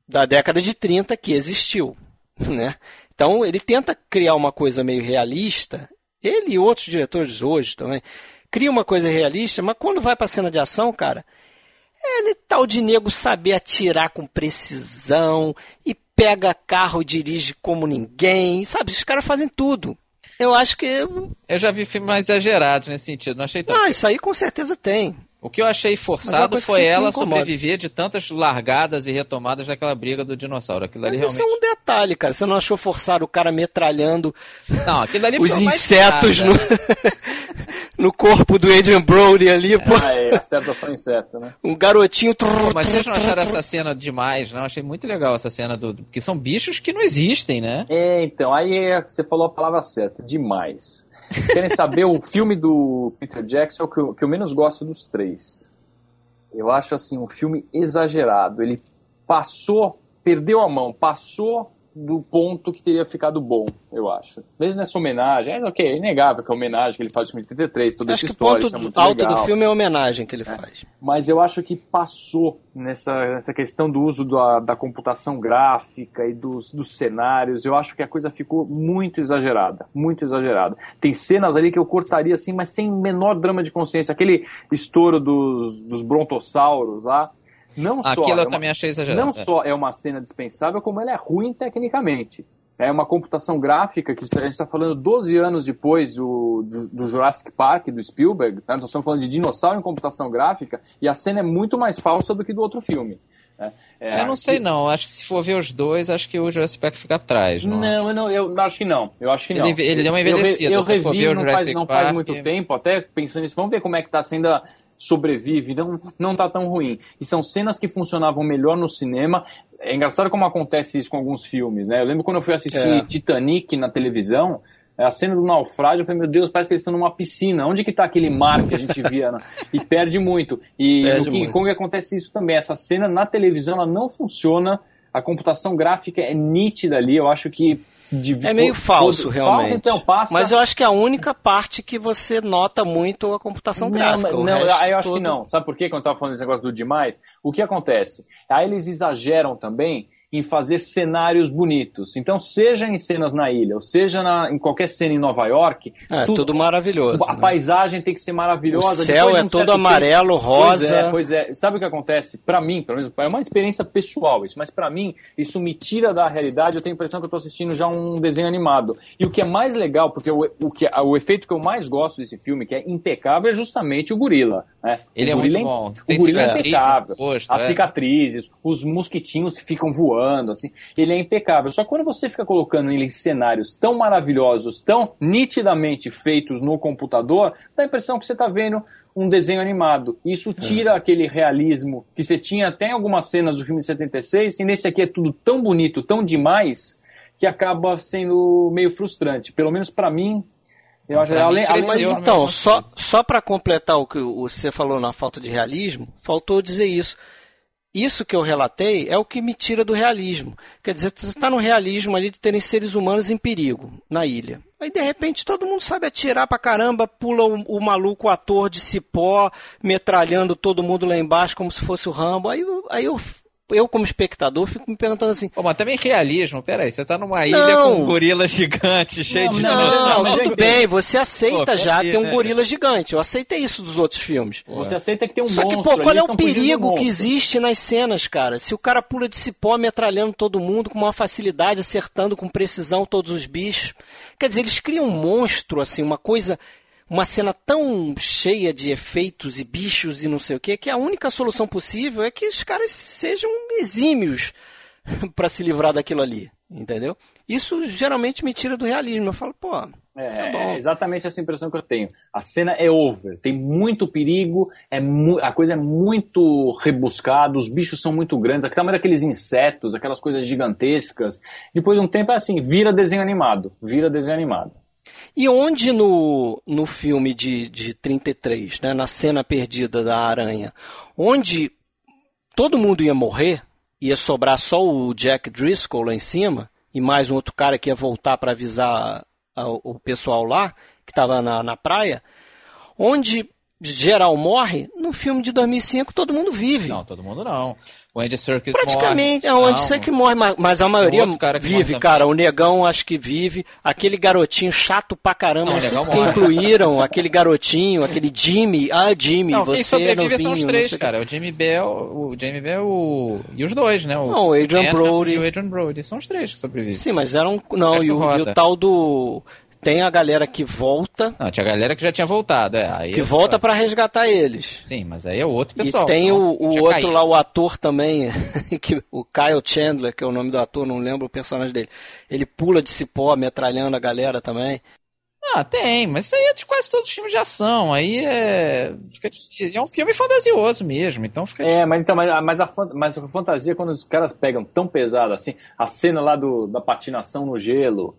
da década de 30 que existiu, né? Então ele tenta criar uma coisa meio realista. Ele e outros diretores hoje também cria uma coisa realista, mas quando vai para cena de ação, cara, é tal de nego saber atirar com precisão e pega carro e dirige como ninguém, sabe? Os caras fazem tudo. Eu acho que. Eu já vi filmes mais exagerados nesse sentido, não achei tão. Ah, isso aí com certeza tem. O que eu achei é forçado foi ela sobreviver de tantas largadas e retomadas daquela briga do dinossauro. Aquilo ali Mas isso realmente. é um detalhe, cara. Você não achou forçado o cara metralhando Não, aquilo ali os insetos no, no corpo do Adrian Brody ali, pô. Ah, é, acerta só inseto, né? Um garotinho. Mas vocês não acharam essa cena demais, não? Achei muito legal essa cena do. Porque são bichos que não existem, né? É, então, aí é- você falou a palavra certa, demais. Querem saber o filme do Peter Jackson, é o que eu, que eu menos gosto dos três. Eu acho assim, um filme exagerado. Ele passou, perdeu a mão, passou do ponto que teria ficado bom, eu acho. Mesmo nessa homenagem, é ok, é inegável que a homenagem que ele faz no filme 33, toda acho essa história, o isso é ponto muito alto legal. do filme é a homenagem que ele faz. Mas eu acho que passou nessa, nessa questão do uso da, da computação gráfica e dos, dos cenários. Eu acho que a coisa ficou muito exagerada. Muito exagerada. Tem cenas ali que eu cortaria assim, mas sem menor drama de consciência. Aquele estouro dos, dos brontossauros lá. Não só Aquilo é eu uma- também achei exagerado. não é. só é uma cena dispensável, como ela é ruim tecnicamente. É uma computação gráfica que a gente está falando 12 anos depois do, do, do Jurassic Park, do Spielberg. Né? Nós estamos falando de dinossauro em computação gráfica e a cena é muito mais falsa do que do outro filme. né? É, Eu não sei não, acho que se for ver os dois, acho que o Jurassic Park fica atrás. Não, Não, eu, não, eu acho que não. Eu acho que não. Ele- ele deu uma Eu re- envelhecida, Eu, se for revi ver o não, faz, Jurassic não faz Park- muito tempo, até pensando nisso. Vamos ver como é que tá sendo a sobrevive. Não, não tá tão ruim. E são cenas que funcionavam melhor no cinema. É engraçado como acontece isso com alguns filmes, né? Eu lembro quando eu fui assistir É. Titanic na televisão, a cena do naufrágio, eu falei, meu Deus, parece que eles estão numa piscina. Onde que tá aquele mar que a gente via? né? E perde muito. E Perde no King muito. Kong acontece isso também. Essa cena na televisão, ela não funciona. A computação gráfica é nítida ali. Eu acho que... devia- É meio falso, Falso, realmente. então passa... Mas eu acho que é a única parte que você nota muito a computação gráfica. Não, o não, eu acho todo- que não. Sabe por quê? Quando eu tava falando desse negócio do demais, o que acontece? Aí eles exageram também em fazer cenários bonitos. Então, seja em cenas na ilha, ou seja na- em qualquer cena em Nova York, É, tudo- tudo maravilhoso. a né? paisagem tem que ser maravilhosa. O céu é um todo amarelo, tempo- Pois rosa. é, pois é. Sabe o que acontece? Pra mim, pelo menos, é uma experiência pessoal isso, mas pra mim, isso me tira da realidade. Eu tenho a impressão que eu tô assistindo já um desenho animado. E o que é mais legal, porque o, o, que, o efeito que eu mais gosto desse filme, que é impecável, é justamente o gorila. Né? Ele o é gorila muito bom. O Tem gorila é impecável. no rosto, As é. cicatrizes, os mosquitinhos que ficam voando, assim, ele é impecável. Só que quando você fica colocando ele em cenários tão maravilhosos, tão nitidamente feitos no computador, dá a impressão que você está vendo um desenho animado. Isso tira aquele realismo que você tinha até em algumas cenas do filme de 76, e nesse aqui é tudo tão bonito, tão demais, que acaba sendo meio frustrante. Pelo menos para mim, eu acho além, cresceu. Mas então, só, só para completar o que o- você falou na falta de realismo, faltou dizer isso. Isso que eu relatei é o que me tira do realismo. Quer dizer, você está no realismo ali de terem seres humanos em perigo na ilha. Aí, de repente, todo mundo sabe atirar pra caramba, pula o, o maluco ator de cipó, metralhando todo mundo lá embaixo como se fosse o Rambo. Aí, aí eu, eu, como espectador, fico me perguntando assim, Pô, mas também realismo, peraí, você tá numa ilha Não. com um gorila gigante, cheio Não, de não. Não, eu tudo bem, você aceita Pô, já ter um né? gorila gigante. Eu aceitei isso dos outros filmes. você aceita que tem um Só que, monstro pô, qual ali, é o perigo que existe nas cenas, cara? Se o cara pula de cipó metralhando todo mundo com uma facilidade, acertando com precisão todos os bichos. Quer dizer, eles criam um monstro, assim, uma coisa. Uma cena tão cheia de efeitos e bichos e não sei o que, que a única solução possível é que os caras sejam exímios pra se livrar daquilo ali, entendeu? Isso geralmente me tira do realismo. Eu falo, pô, É, Tá é exatamente essa impressão que eu tenho. A cena é over, tem muito perigo, é mu- a coisa é muito rebuscada, os bichos são muito grandes, aquele tamanho daqueles insetos, aquelas coisas gigantescas. Depois de um tempo é assim, vira desenho animado, vira desenho animado. E onde no, no filme de, de 33, né, na cena perdida da aranha, onde todo mundo ia morrer, ia sobrar só o Jack Driscoll lá em cima, e mais um outro cara que ia voltar para avisar a- o pessoal lá, que estava na, na praia, onde geral morre, no filme de 2005 todo mundo vive. Não, todo mundo não. O Andy Serkis Praticamente, é morre. onde Não, você que morre, mas- a maioria cara que vive, cara. O negão acho que vive. Aquele garotinho chato pra caramba, Não, não, o morre. incluíram aquele garotinho, aquele Jimmy. Ah, Jimmy, Não, você quem sobrevive novinho, são os três, o cara. O Jamie Bell, o Jamie Bell o... e os dois, né? O, Não, o Adrian Brody. E o Adrian Brody. São os três que sobrevivem. Sim, mas eram. Não, e o, e o tal do. Tem a galera que volta, Não, tinha galera que já tinha voltado, é. Aí que eu- volta pra resgatar eles. Sim, mas aí é outro pessoal. e tem Não, o, o outro caído. lá, o ator também, que, o Kyle Chandler, que é o nome do ator, não lembro o personagem dele. Ele pula de cipó, metralhando a galera também. Ah, tem, mas isso aí é de quase todos os filmes de ação. Aí é. Fica difícil. É um filme fantasioso mesmo, então fica É, difícil. mas, então, mas, mas a, mas a fantasia, quando os caras pegam tão pesado assim, a cena lá do, da patinação no gelo,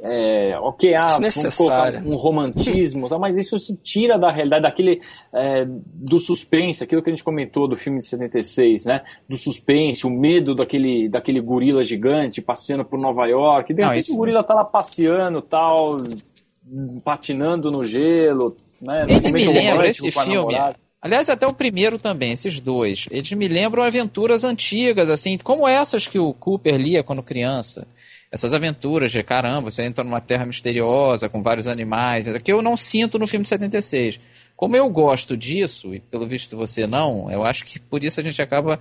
é, ok, ah, vamos colocar um romantismo, tá, mas isso se tira da realidade, daquele é, do suspense, aquilo que a gente comentou do filme de 76, né? Do suspense, o medo daquele, daquele gorila gigante passeando por Nova York. De repente o gorila tá lá passeando tal, patinando no gelo. Né? Ele me lembra esse filme. Aliás, até o primeiro também, esses dois. Eles me lembram aventuras antigas, assim, como essas que o Cooper lia quando criança essas aventuras de caramba, você entra numa terra misteriosa com vários animais, que eu não sinto no filme de 76. Como eu gosto disso, e pelo visto você não, eu acho que por isso a gente acaba.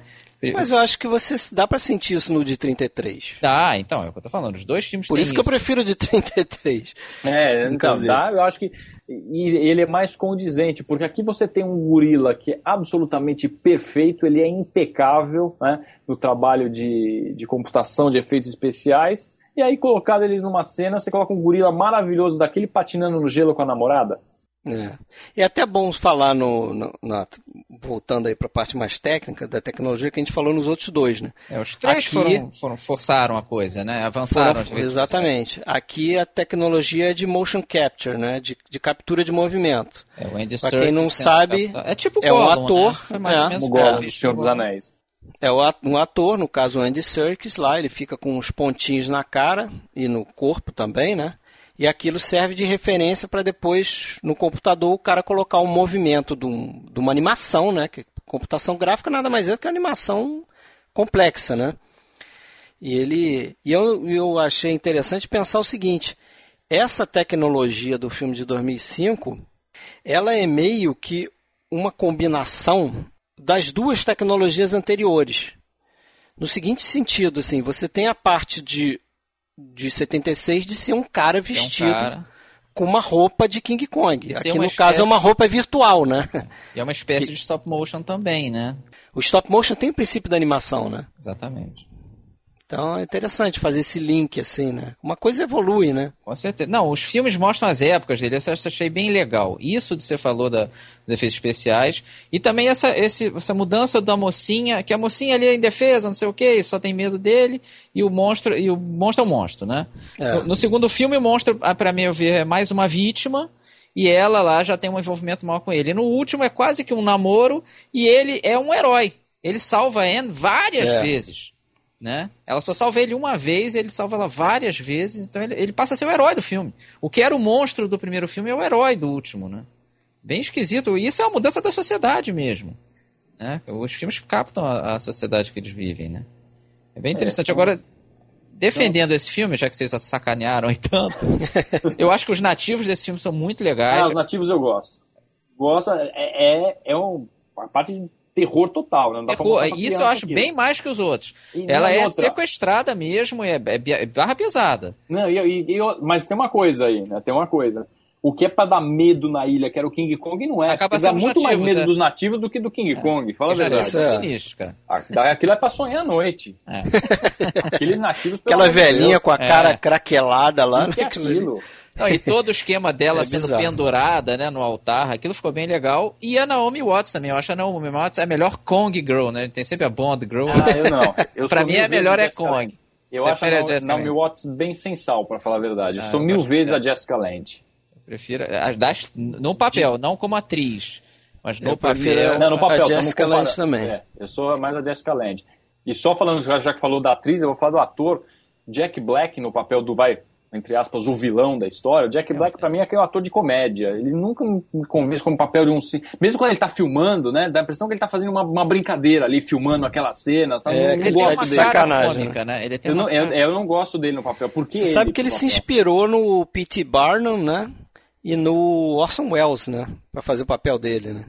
Mas eu acho que você dá para sentir isso no de 33. Dá, então, é o que eu tô falando. Os dois filmes Por isso que isso. eu prefiro o de 33. É, então, dá, eu acho que e ele é mais condizente, porque aqui você tem um gorila que é absolutamente perfeito, ele é impecável né, no trabalho de, de computação de efeitos especiais, e aí, colocado ele numa cena, você coloca um gorila maravilhoso daquele patinando no gelo com a namorada. É. E é até bom falar no, no na, voltando aí para a parte mais técnica da tecnologia que a gente falou nos outros dois, né? É, os três Aqui, foram, foram, forçaram a coisa, né? Avançaram. Foram, exatamente. Aqui a tecnologia é de motion capture, né? De, de captura de movimento. É, o Para quem não sabe, é tipo é um ator, né? Foi mais é, ou menos o Gollum, Senhor dos Anéis. É um ator, no caso Andy Serkis, lá ele fica com uns pontinhos na cara e no corpo também, né? E aquilo serve de referência para depois, no computador, o cara colocar um movimento de, um, de uma animação, né? Que computação gráfica nada mais é do que animação complexa, né? E ele, e eu, eu achei interessante pensar o seguinte: essa tecnologia do filme de 2005, ela é meio que uma combinação das duas tecnologias anteriores. No seguinte sentido, assim, você tem a parte de, de 76 de ser um cara vestido um cara. com uma roupa de King Kong. Aqui no espécie... caso é uma roupa virtual, né? E é uma espécie que... de stop motion também, né? O stop motion tem o princípio da animação, né? Exatamente. Então é interessante fazer esse link assim, né? Uma coisa evolui, né? Com certeza. Não, os filmes mostram as épocas dele, eu achei bem legal. Isso de você falou da, dos efeitos especiais. E também essa, esse, essa mudança da mocinha, que a mocinha ali é indefesa, não sei o que, só tem medo dele, e o monstro, e o monstro é o monstro, né? É. No, no, segundo filme, o monstro, ah, para mim, ver, é mais uma vítima. E ela lá já tem um envolvimento maior com ele. E no último é quase que um namoro e ele é um herói. Ele salva a Anne várias é. vezes né? Ela só salva ele uma vez, ele salva ela várias vezes, então ele, ele, passa a ser o herói do filme. O que era o monstro do primeiro filme é o herói do último, né? Bem esquisito. E isso é uma mudança da sociedade mesmo. Né? Os filmes captam a, a sociedade que eles vivem, né? É bem interessante. É, Agora, defendendo esse filme, já que vocês sacanearam aí tanto, eu acho que os nativos desse filme são muito legais. Ah, os nativos eu gosto. Gosto, é, é, é um, a parte de terror total, né? Terror, isso eu acho bem mais que os outros. E Ela é outra. sequestrada mesmo, é, é, é barra pesada. Não, e, e, e, mas tem uma coisa aí, né? Tem uma coisa. O que é pra dar medo na ilha, que era o King Kong, não é. Acaba sendo muito nativos, mais medo é. dos nativos do que do King é. Kong, fala a verdade. Isso é sinistro, cara. Ah, aquilo é pra sonhar à noite. É. Aqueles nativos... Aquela velhinha Deus, com a cara craquelada lá. O que é aquilo? Não, e todo o esquema dela é sendo bizarro. pendurada né, no altar, aquilo ficou bem legal. E a Naomi Watts também. Eu acho a Naomi Watts a melhor Kong Girl, né? Tem sempre a Bond Girl. Ah, eu não. Eu pra mim, a melhor é Kong. Eu Você acho a, Naomi Watts bem sensal, para falar a verdade. Eu ah, sou eu mil vezes é. a Jessica Lange. Prefiro. As das, no papel, não como atriz. Mas no eu papel. Prefiro, não, no papel. A Jessica Lange também. É, eu sou mais a Jessica Lange. E só falando, já que falou da atriz, eu vou falar do ator. Jack Black no papel do vai entre aspas, o vilão da história, o Jack Black para mim é aquele ator de comédia. Ele nunca me convence como papel de um. Mesmo quando ele tá filmando, né? Dá a impressão que ele tá fazendo uma, uma brincadeira ali, filmando aquela cena. Sabe? É, não gosto dele. Sacanagem, cômica, né? Ele tem eu, não, eu, eu, não gosto dele no papel. Por que Você sabe que ele se inspirou no P.T. Barnum, né? E no Orson Welles, né? Pra fazer o papel dele, né?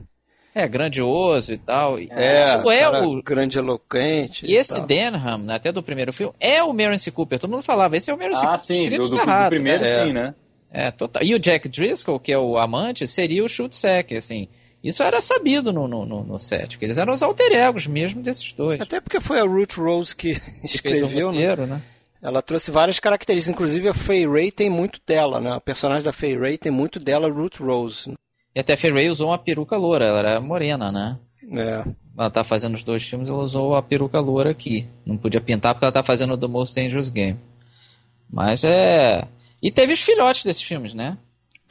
É, grandioso e tal. É, é o grande eloquente. E, e esse tal. Denham, né, até do primeiro filme, é o Merence Cooper. Todo mundo falava, esse é o Merence ah, Cooper. Sim, do, do, do primeiro né? sim, né? É, total. E o Jack Driscoll, que é o amante, seria o Schutzeck, assim. Isso era sabido no, no, no, no set, que eles eram os alter egos mesmo desses dois. Até porque foi a Ruth Rose que, escreveu, né? roteiro, né? né? Ela trouxe várias características, inclusive a Fay Ray tem muito dela, né? A personagem da Fay Ray tem muito dela, Ruth Rose. E até a Ferrey usou uma peruca loura, ela era morena, né? É. Ela tá fazendo os dois filmes, ela usou a peruca loura aqui. Não podia pintar porque ela tá fazendo o The Most Dangerous Game. Mas é. E teve os filhotes desses filmes, né?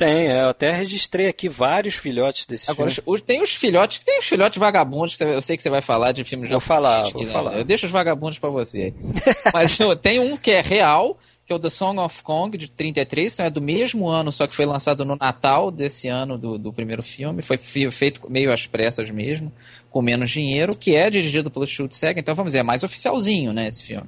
Tem, é, eu até registrei aqui vários filhotes desses Agora, filmes. os- tem os filhotes, tem os filhotes vagabundos, que eu sei que você vai falar de filmes Vou falar, que, vou né, falar. Eu deixo os vagabundos pra você. Mas tem um que é real, que é o The Song of Kong, de 33, então é do mesmo ano, só que foi lançado no Natal desse ano do, do primeiro filme. Foi feito meio às pressas mesmo, com menos dinheiro, que é dirigido pelo Schultz-Sega, então vamos dizer, é mais oficialzinho, né, esse filme.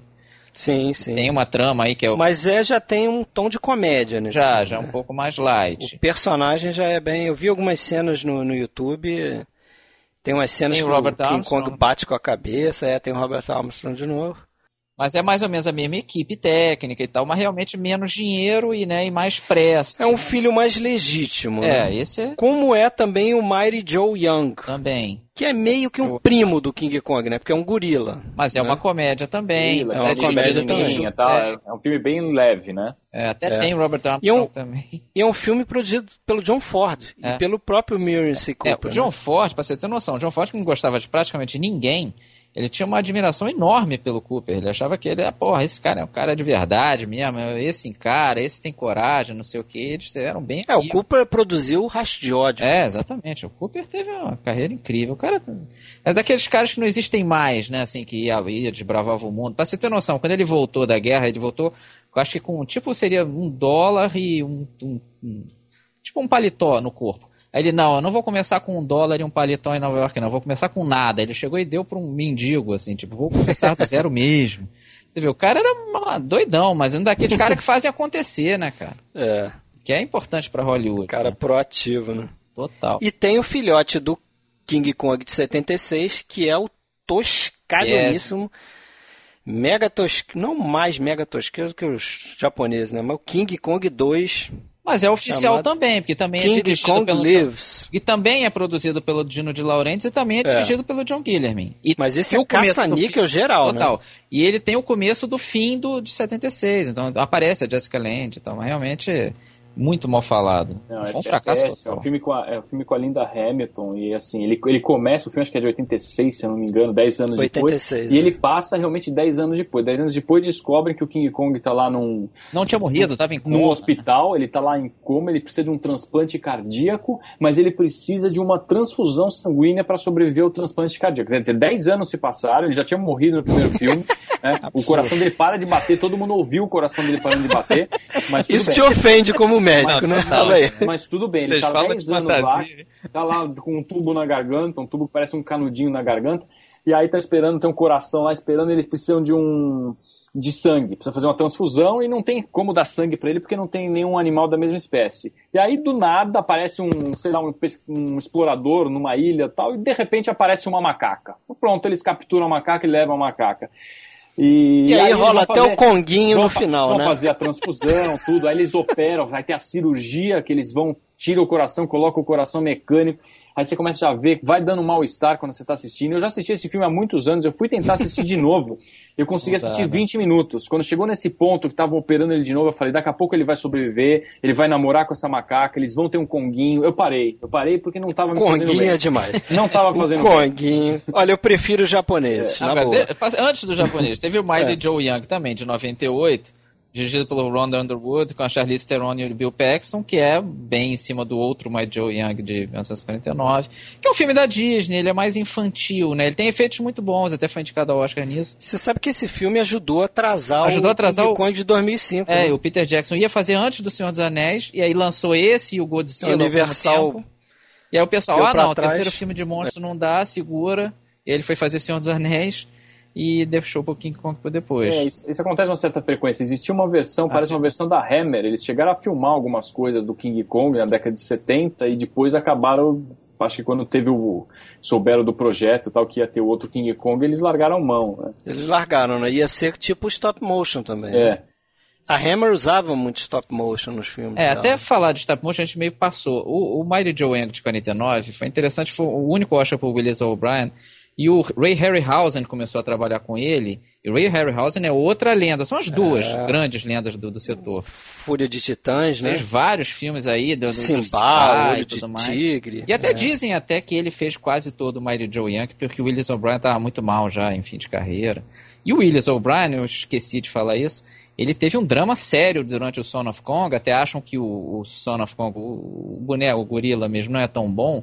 Sim, sim. Tem uma trama aí que é o, Mas é, já tem um tom de comédia nesse já, filme, já né? um pouco mais light. O personagem já é bem. Eu vi algumas cenas no, no YouTube. Tem umas cenas Tem o que Robert o King Armstrong. Kong bate com a cabeça. É, tem o Robert Armstrong de novo. Mas é mais ou menos a mesma equipe técnica e tal, mas realmente menos dinheiro e, né, e mais pressa. É um filho mais legítimo. né? É, esse é Como é também o Mighty Joe Young, também. que é meio que um Eu- primo do King Kong, né? Porque é um gorila. Mas é né? uma comédia também. Ih, mas é uma é comédia também. Tá? é. É um filme bem leve, né? É, até É. tem Robert Armstrong E um- também. E é um filme produzido pelo John Ford É. e pelo próprio Miriam C. É, Cooper. o John né? Ford, pra você ter noção, o John Ford que não gostava de praticamente ninguém, ele tinha uma admiração enorme pelo Cooper. Ele achava que ele é, porra, esse cara é um cara de verdade mesmo, esse encara, esse tem coragem, não sei o que. Eles eram bem É, o. Cooper produziu o Rastro de Ódio. É, exatamente. O Cooper teve uma carreira incrível. O cara é daqueles caras que não existem mais, né? Assim, que ia, ia desbravava o mundo. Pra você ter noção, quando ele voltou da guerra, ele voltou, eu acho que com, tipo, seria um dólar e um, um- um- tipo um paletó no corpo. Aí ele, não, eu não vou começar com um dólar e um paletó em Nova York, não. Eu vou começar com nada. Ele chegou e deu pra um mendigo, assim, tipo, vou começar do zero mesmo. Você vê, o cara era doidão, mas um daqueles caras que fazem acontecer, né, cara? É, Que é importante pra Hollywood. cara né? proativo, né? Total. E tem o filhote do King Kong de 76, que é o toscalhoníssimo, mega tosco, não mais mega tosqueiro que os japoneses, né? Mas o King Kong 2, Mas é oficial também, porque também é King dirigido Kong pelo Lives. e também é produzido pelo Dino de Laurentiis e também é É. dirigido pelo John Guillermin. E Mas esse é o caça-níquel geral, né? Total. E ele tem o começo do fim do de 76, então aparece a Jessica Lange e tal, mas realmente muito mal falado. Não, Foi um é- fracasso é, é, um filme com a, é um filme com a Linda Hamilton e assim, ele, ele começa, o filme acho que é de 86, se eu não me engano, 10 anos 86, depois. E né? ele passa realmente 10 anos depois. 10 anos depois descobrem que o King Kong tá lá num, Não tinha morrido, tava em coma. num hospital, ele tá lá em coma, ele precisa de um transplante cardíaco, mas ele precisa de uma transfusão sanguínea para sobreviver ao transplante cardíaco. Quer dizer, 10 anos se passaram, ele já tinha morrido no primeiro filme, né? o coração dele para de bater, todo mundo ouviu o coração dele parando de bater, mas Isso bem. te ofende como médico, Não, né? total. Fala aí. Mas tudo bem, ele Vocês tá falam 10 de anos lá, fantasia. tá lá com um tubo na garganta, um tubo que parece um canudinho na garganta, e aí tá esperando, tem um coração lá esperando, eles precisam de um de sangue, precisa fazer uma transfusão e não tem como dar sangue para ele porque não tem nenhum animal da mesma espécie. E aí do nada aparece um, sei lá, um, um explorador numa ilha tal, e de repente aparece uma macaca. Pronto, eles capturam a macaca e levam a macaca. E, E aí eles rola vão até fazer- o Conguinho no vão final, vão né? fazer a transfusão, tudo. Aí eles operam, vai ter a cirurgia que eles vão, tira o coração, coloca o coração mecânico. Aí você começa a ver, vai dando um mal-estar quando você está assistindo. Eu já assisti esse filme há muitos anos, eu fui tentar assistir de novo. Eu consegui dá, assistir né? 20 minutos. Quando chegou nesse ponto que estavam operando ele de novo, eu falei, daqui a pouco ele vai sobreviver, ele vai namorar com essa macaca, eles vão ter um conguinho. Eu parei, eu parei porque não estava me fazendo Conguinho é bem. demais. Não estava O fazendo bem. Conguinho. Olha, eu prefiro os japoneses, na Agora, boa. de- passa- antes do japonês, teve o Mighty É. Joe Young também, de 98, dirigido pelo Ron Underwood, com a Charlize Theron e o Bill Paxton, que é bem em cima do outro Mighty Joe Young de 1949, que é um filme da Disney, ele é mais infantil, né? Ele tem efeitos muito bons, até foi indicado ao Oscar nisso. Você sabe que esse filme ajudou a atrasar Ajudou a atrasar o o- King Kong de 2005. É, né? o Peter Jackson ia fazer antes do Senhor dos Anéis, e aí lançou esse e o Godzilla Universal. E aí o pessoal, ah não, o trás. terceiro filme de monstro não dá, segura. E ele foi fazer Senhor dos Anéis e deixou o King Kong pra depois. É, isso, isso acontece com uma certa frequência. Existia uma versão, parece uma versão da Hammer. Eles chegaram a filmar algumas coisas do King Kong na década de 70 e depois acabaram. Acho que quando teve o. souberam do projeto e tal, que ia ter o outro King Kong, eles largaram mão. Né? Eles largaram, né? Ia ser tipo stop motion também. né? É. A Hammer usava muito stop motion nos filmes. É, dela. até falar de stop motion a gente meio passou. O, o Mighty Joe Young de 49 foi interessante, foi o único Oscar pro Willis O'Brien. E o Ray Harryhausen começou a trabalhar com ele. E o Ray Harryhausen é outra lenda. São as duas É. grandes lendas do, do setor. Fúria de Titãs, né? Fez vários filmes aí. Do, do, Simba, Olho de mais. Tigre. E até É. dizem até que ele fez quase todo o Mighty Joe Young, porque o Willis O'Brien estava muito mal já em fim de carreira. E o Willis O'Brien, eu esqueci de falar isso, ele teve um drama sério durante o Son of Kong, até acham que o, o Son of Kong, o, o boneco, o gorila mesmo, não é tão bom,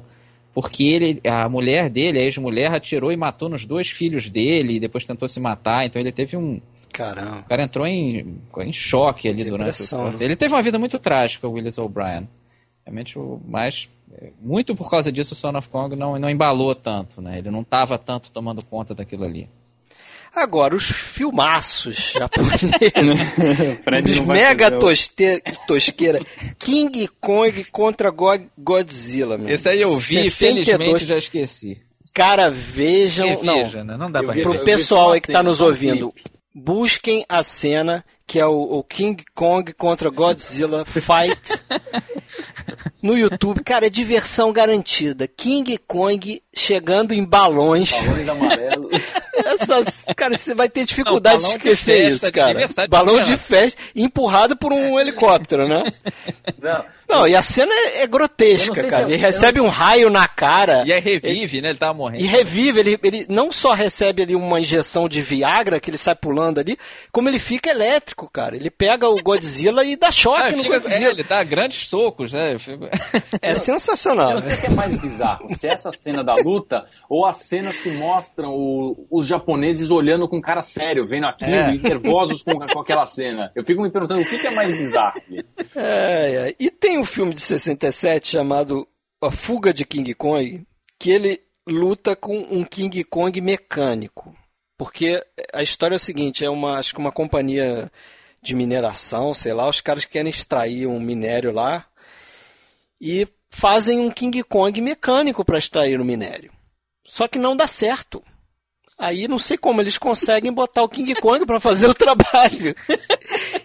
porque ele, a mulher dele, a ex-mulher, atirou e matou nos dois filhos dele, e depois tentou se matar, então ele teve um... Caramba. O cara entrou em, em choque ali Depressão, durante o né? Ele teve uma vida muito trágica, o Willis O'Brien. Realmente, o mais... é, Muito por causa disso, o Son of Kong não, não embalou tanto, né? Ele não estava tanto tomando conta daquilo ali. Agora, os filmaços japoneses. Os mega toste- tosqueira. King Kong contra Go- Godzilla, meu. Esse aí eu vi, 62. felizmente já esqueci. Cara, vejam. Reveja, não, né? Não dá pra pro pessoal aí que tá nos ouvindo, busquem a cena que é o, o King Kong contra Godzilla Fight no YouTube. Cara, é diversão garantida. King Kong chegando em balões. Balões amarelos. Essas, cara, você vai ter dificuldade Não, de balão de esquecer festa, isso, cara. de balão de festa empurrado por um helicóptero, né? Não, Não, e a cena é, é grotesca, cara. eu- Ele recebe um raio na cara. E aí revive, né? Ele tava morrendo. E revive, ele, ele não só recebe ali uma injeção de Viagra, que ele sai pulando ali, como ele fica elétrico, cara. Ele pega o Godzilla e dá choque Ah, no fica- é, Godzilla. ele dá grandes socos, né? Fico- É sensacional. Eu não sei o que é mais bizarro, se é essa cena da luta ou as cenas que mostram o- os japoneses olhando com cara sério, vendo aquilo É. e nervosos com, com aquela cena. Eu fico me perguntando o que, que é mais bizarro. É, é. E tem um filme de 67 chamado A Fuga de King Kong, que ele luta com um King Kong mecânico. Porque a história é o seguinte, é uma, acho que uma companhia de mineração, sei lá, os caras querem extrair um minério lá e fazem um King Kong mecânico para extrair o minério. Só que não dá certo. Aí não sei como eles conseguem botar o King Kong para fazer o trabalho.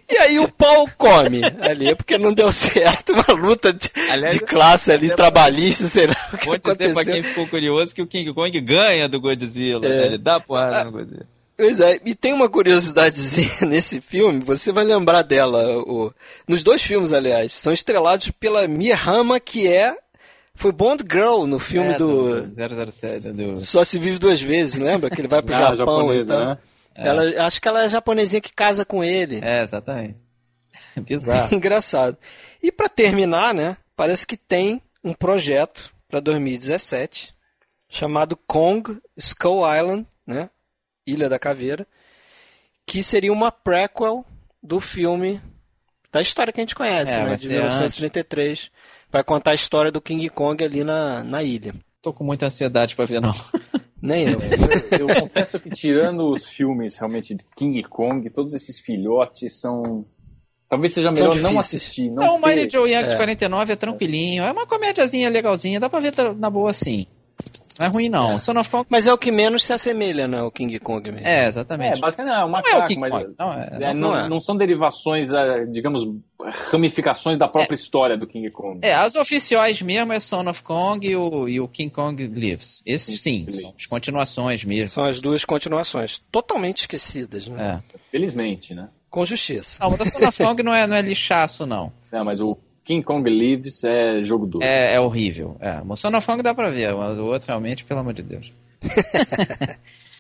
E aí o pau come ali, porque não deu certo. Uma luta de, Aliás, de classe ali, trabalhista, sei lá o que Vou dizer pra aconteceu. quem ficou curioso que o King Kong ganha do Godzilla. É. né? Ele dá porrada no Godzilla. Pois é, e tem uma curiosidadezinha nesse filme, você vai lembrar dela. O, nos dois filmes, aliás, são estrelados pela Mia Hama, que é. Foi Bond Girl no filme É, do. 007, do... Só se vive duas vezes, lembra? Que ele vai pro Ah, Japão japonesa, e tal. né? Ela, acho que ela é a japonesinha que casa com ele. É, exatamente. Bizarro. Engraçado. E para terminar, né? Parece que tem um projeto para 2017 chamado Kong Skull Island, né? Ilha da Caveira, que seria uma prequel do filme da história que a gente conhece, É, né? De ser 1933. Vai contar a história do King Kong ali na, na ilha. Tô com muita ansiedade pra ver, não. Nem eu. Eu, eu confesso que tirando os filmes realmente de King Kong, todos esses filhotes são. Talvez seja melhor não assistir. Não Não, o ter- Mighty Joe Young de é. 49 é tranquilinho. É uma comédiazinha legalzinha. Dá pra ver na boa assim. Não é ruim, não. É. O Son of Kong... Mas é o que menos se assemelha, né? O King Kong mesmo. É, É, exatamente. basicamente não, é um Não é o macaco, King mas Kong. Não, é- é, não não, é. não são derivações, eh, digamos, ramificações da própria história do King Kong. É, as oficiais mesmo é Son of Kong e o, e o King Kong Lives. Esses sim, Lives. são as continuações mesmo. São as duas continuações. Totalmente esquecidas, né? É. Felizmente, né? Com justiça. Não, o da Son of Kong não é, não é lixaço, não. Não, mas o King Kong Lives é jogo duro. É, é horrível. É, o Son of Kong dá pra ver, mas o outro realmente, pelo amor de Deus.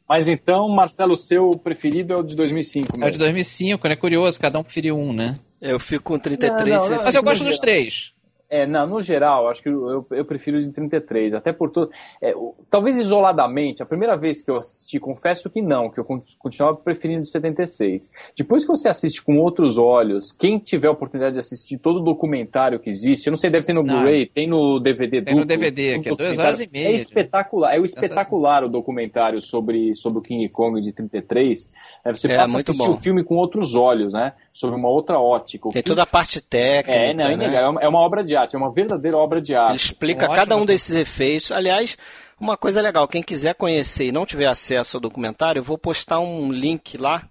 Mas então, Marcelo, o seu preferido é o de 2005 É o de mesmo. 2005, né? Curioso, cada um preferiu um, né? Eu fico com 33. Não, não, não, Mas eu gosto dos três. É, não, no geral, acho que eu, eu prefiro o de 33, até por todo. é, talvez isoladamente, a primeira vez que eu assisti, confesso que não, que eu con- continuava preferindo o de 76. Depois que você assiste com outros olhos, quem tiver a oportunidade de assistir todo o documentário que existe, eu não sei, deve ter no. Blu-ray, tem no DVD Tem no DVD, um que é duas horas e meia. É espetacular, é o espetacular o documentário sobre, sobre o King Kong de 33. É, você É, passa a assistir bom. o filme com outros olhos, né? Sobre uma outra ótica. O Tem filme- toda a parte técnica. É, não, é né? É uma- É uma obra de arte, é uma verdadeira obra de Ele arte. explica Ótimo. cada um desses efeitos. Aliás, uma coisa legal, quem quiser conhecer e não tiver acesso ao documentário, eu vou postar um link lá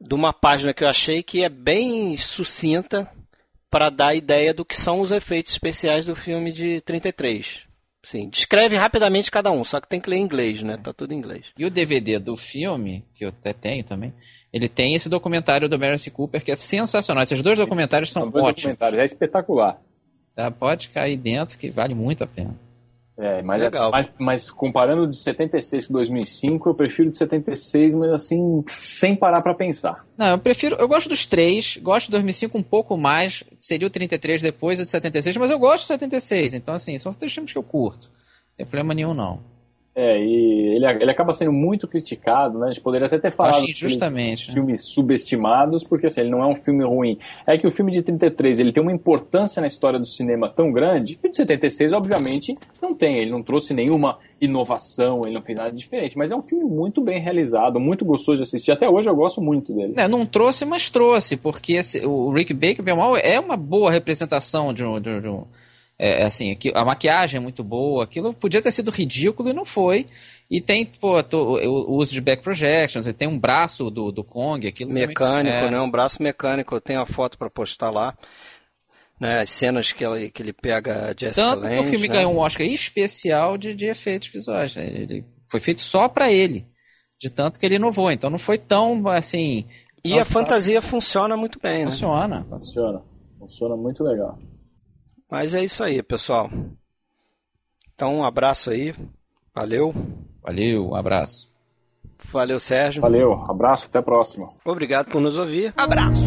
de uma página que eu achei que é bem sucinta para dar a ideia do que são os efeitos especiais do filme de 33. Sim, descreve rapidamente cada um, só que tem que ler em inglês, né? Tá tudo em inglês. E o DVD do filme, que eu até tenho também, ele tem esse documentário do Mercy Cooper que é sensacional. Esses dois documentários são São dois ótimos. documentários, é espetacular. Tá? Pode cair dentro que vale muito a pena. É, mas, Legal. mas, mas comparando de 76 com 2005, eu prefiro de 76, mas assim, sem parar pra pensar. Não, eu prefiro. Eu gosto dos três, gosto de 2005 um pouco mais, seria o 33 depois o de 76, mas eu gosto de 76, então assim, são três filmes que eu curto. Não tem problema nenhum, não. É, e ele, ele acaba sendo muito criticado, né? A gente poderia até ter falado Acho injustamente. de filmes subestimados, porque assim, ele não é um filme ruim. É que o filme de 33, ele tem uma importância na história do cinema tão grande, que o de 76, obviamente, não tem. Ele não trouxe nenhuma inovação, ele não fez nada diferente, mas é um filme muito bem realizado, muito gostoso de assistir. Até hoje eu gosto muito dele. Não, não trouxe, mas trouxe, porque esse- o Rick Baker, bem mal, é uma boa representação de. De um- de um- é, é assim, aqui- a maquiagem é muito boa, aquilo podia ter sido ridículo e não foi. E tem pô, o, uso de back projections, e tem um braço do, do Kong, aquilo também- Mecânico, é, né? Um braço mecânico. Eu tenho a foto pra postar lá. Né? As cenas que ele, que ele pega Jessica Tanto que o filme né? ganhou um Oscar especial de, de efeitos visuais. né? Ele foi feito só pra ele. De tanto que ele inovou. Então não foi tão assim. E tão a fantasia funciona muito bem, né? Funciona. Funciona. Funciona muito legal. Mas é isso aí, pessoal. Então, um abraço aí. Valeu. Valeu, um abraço. Valeu, Sérgio. Valeu, abraço, até a próxima. Obrigado por nos ouvir. Abraço.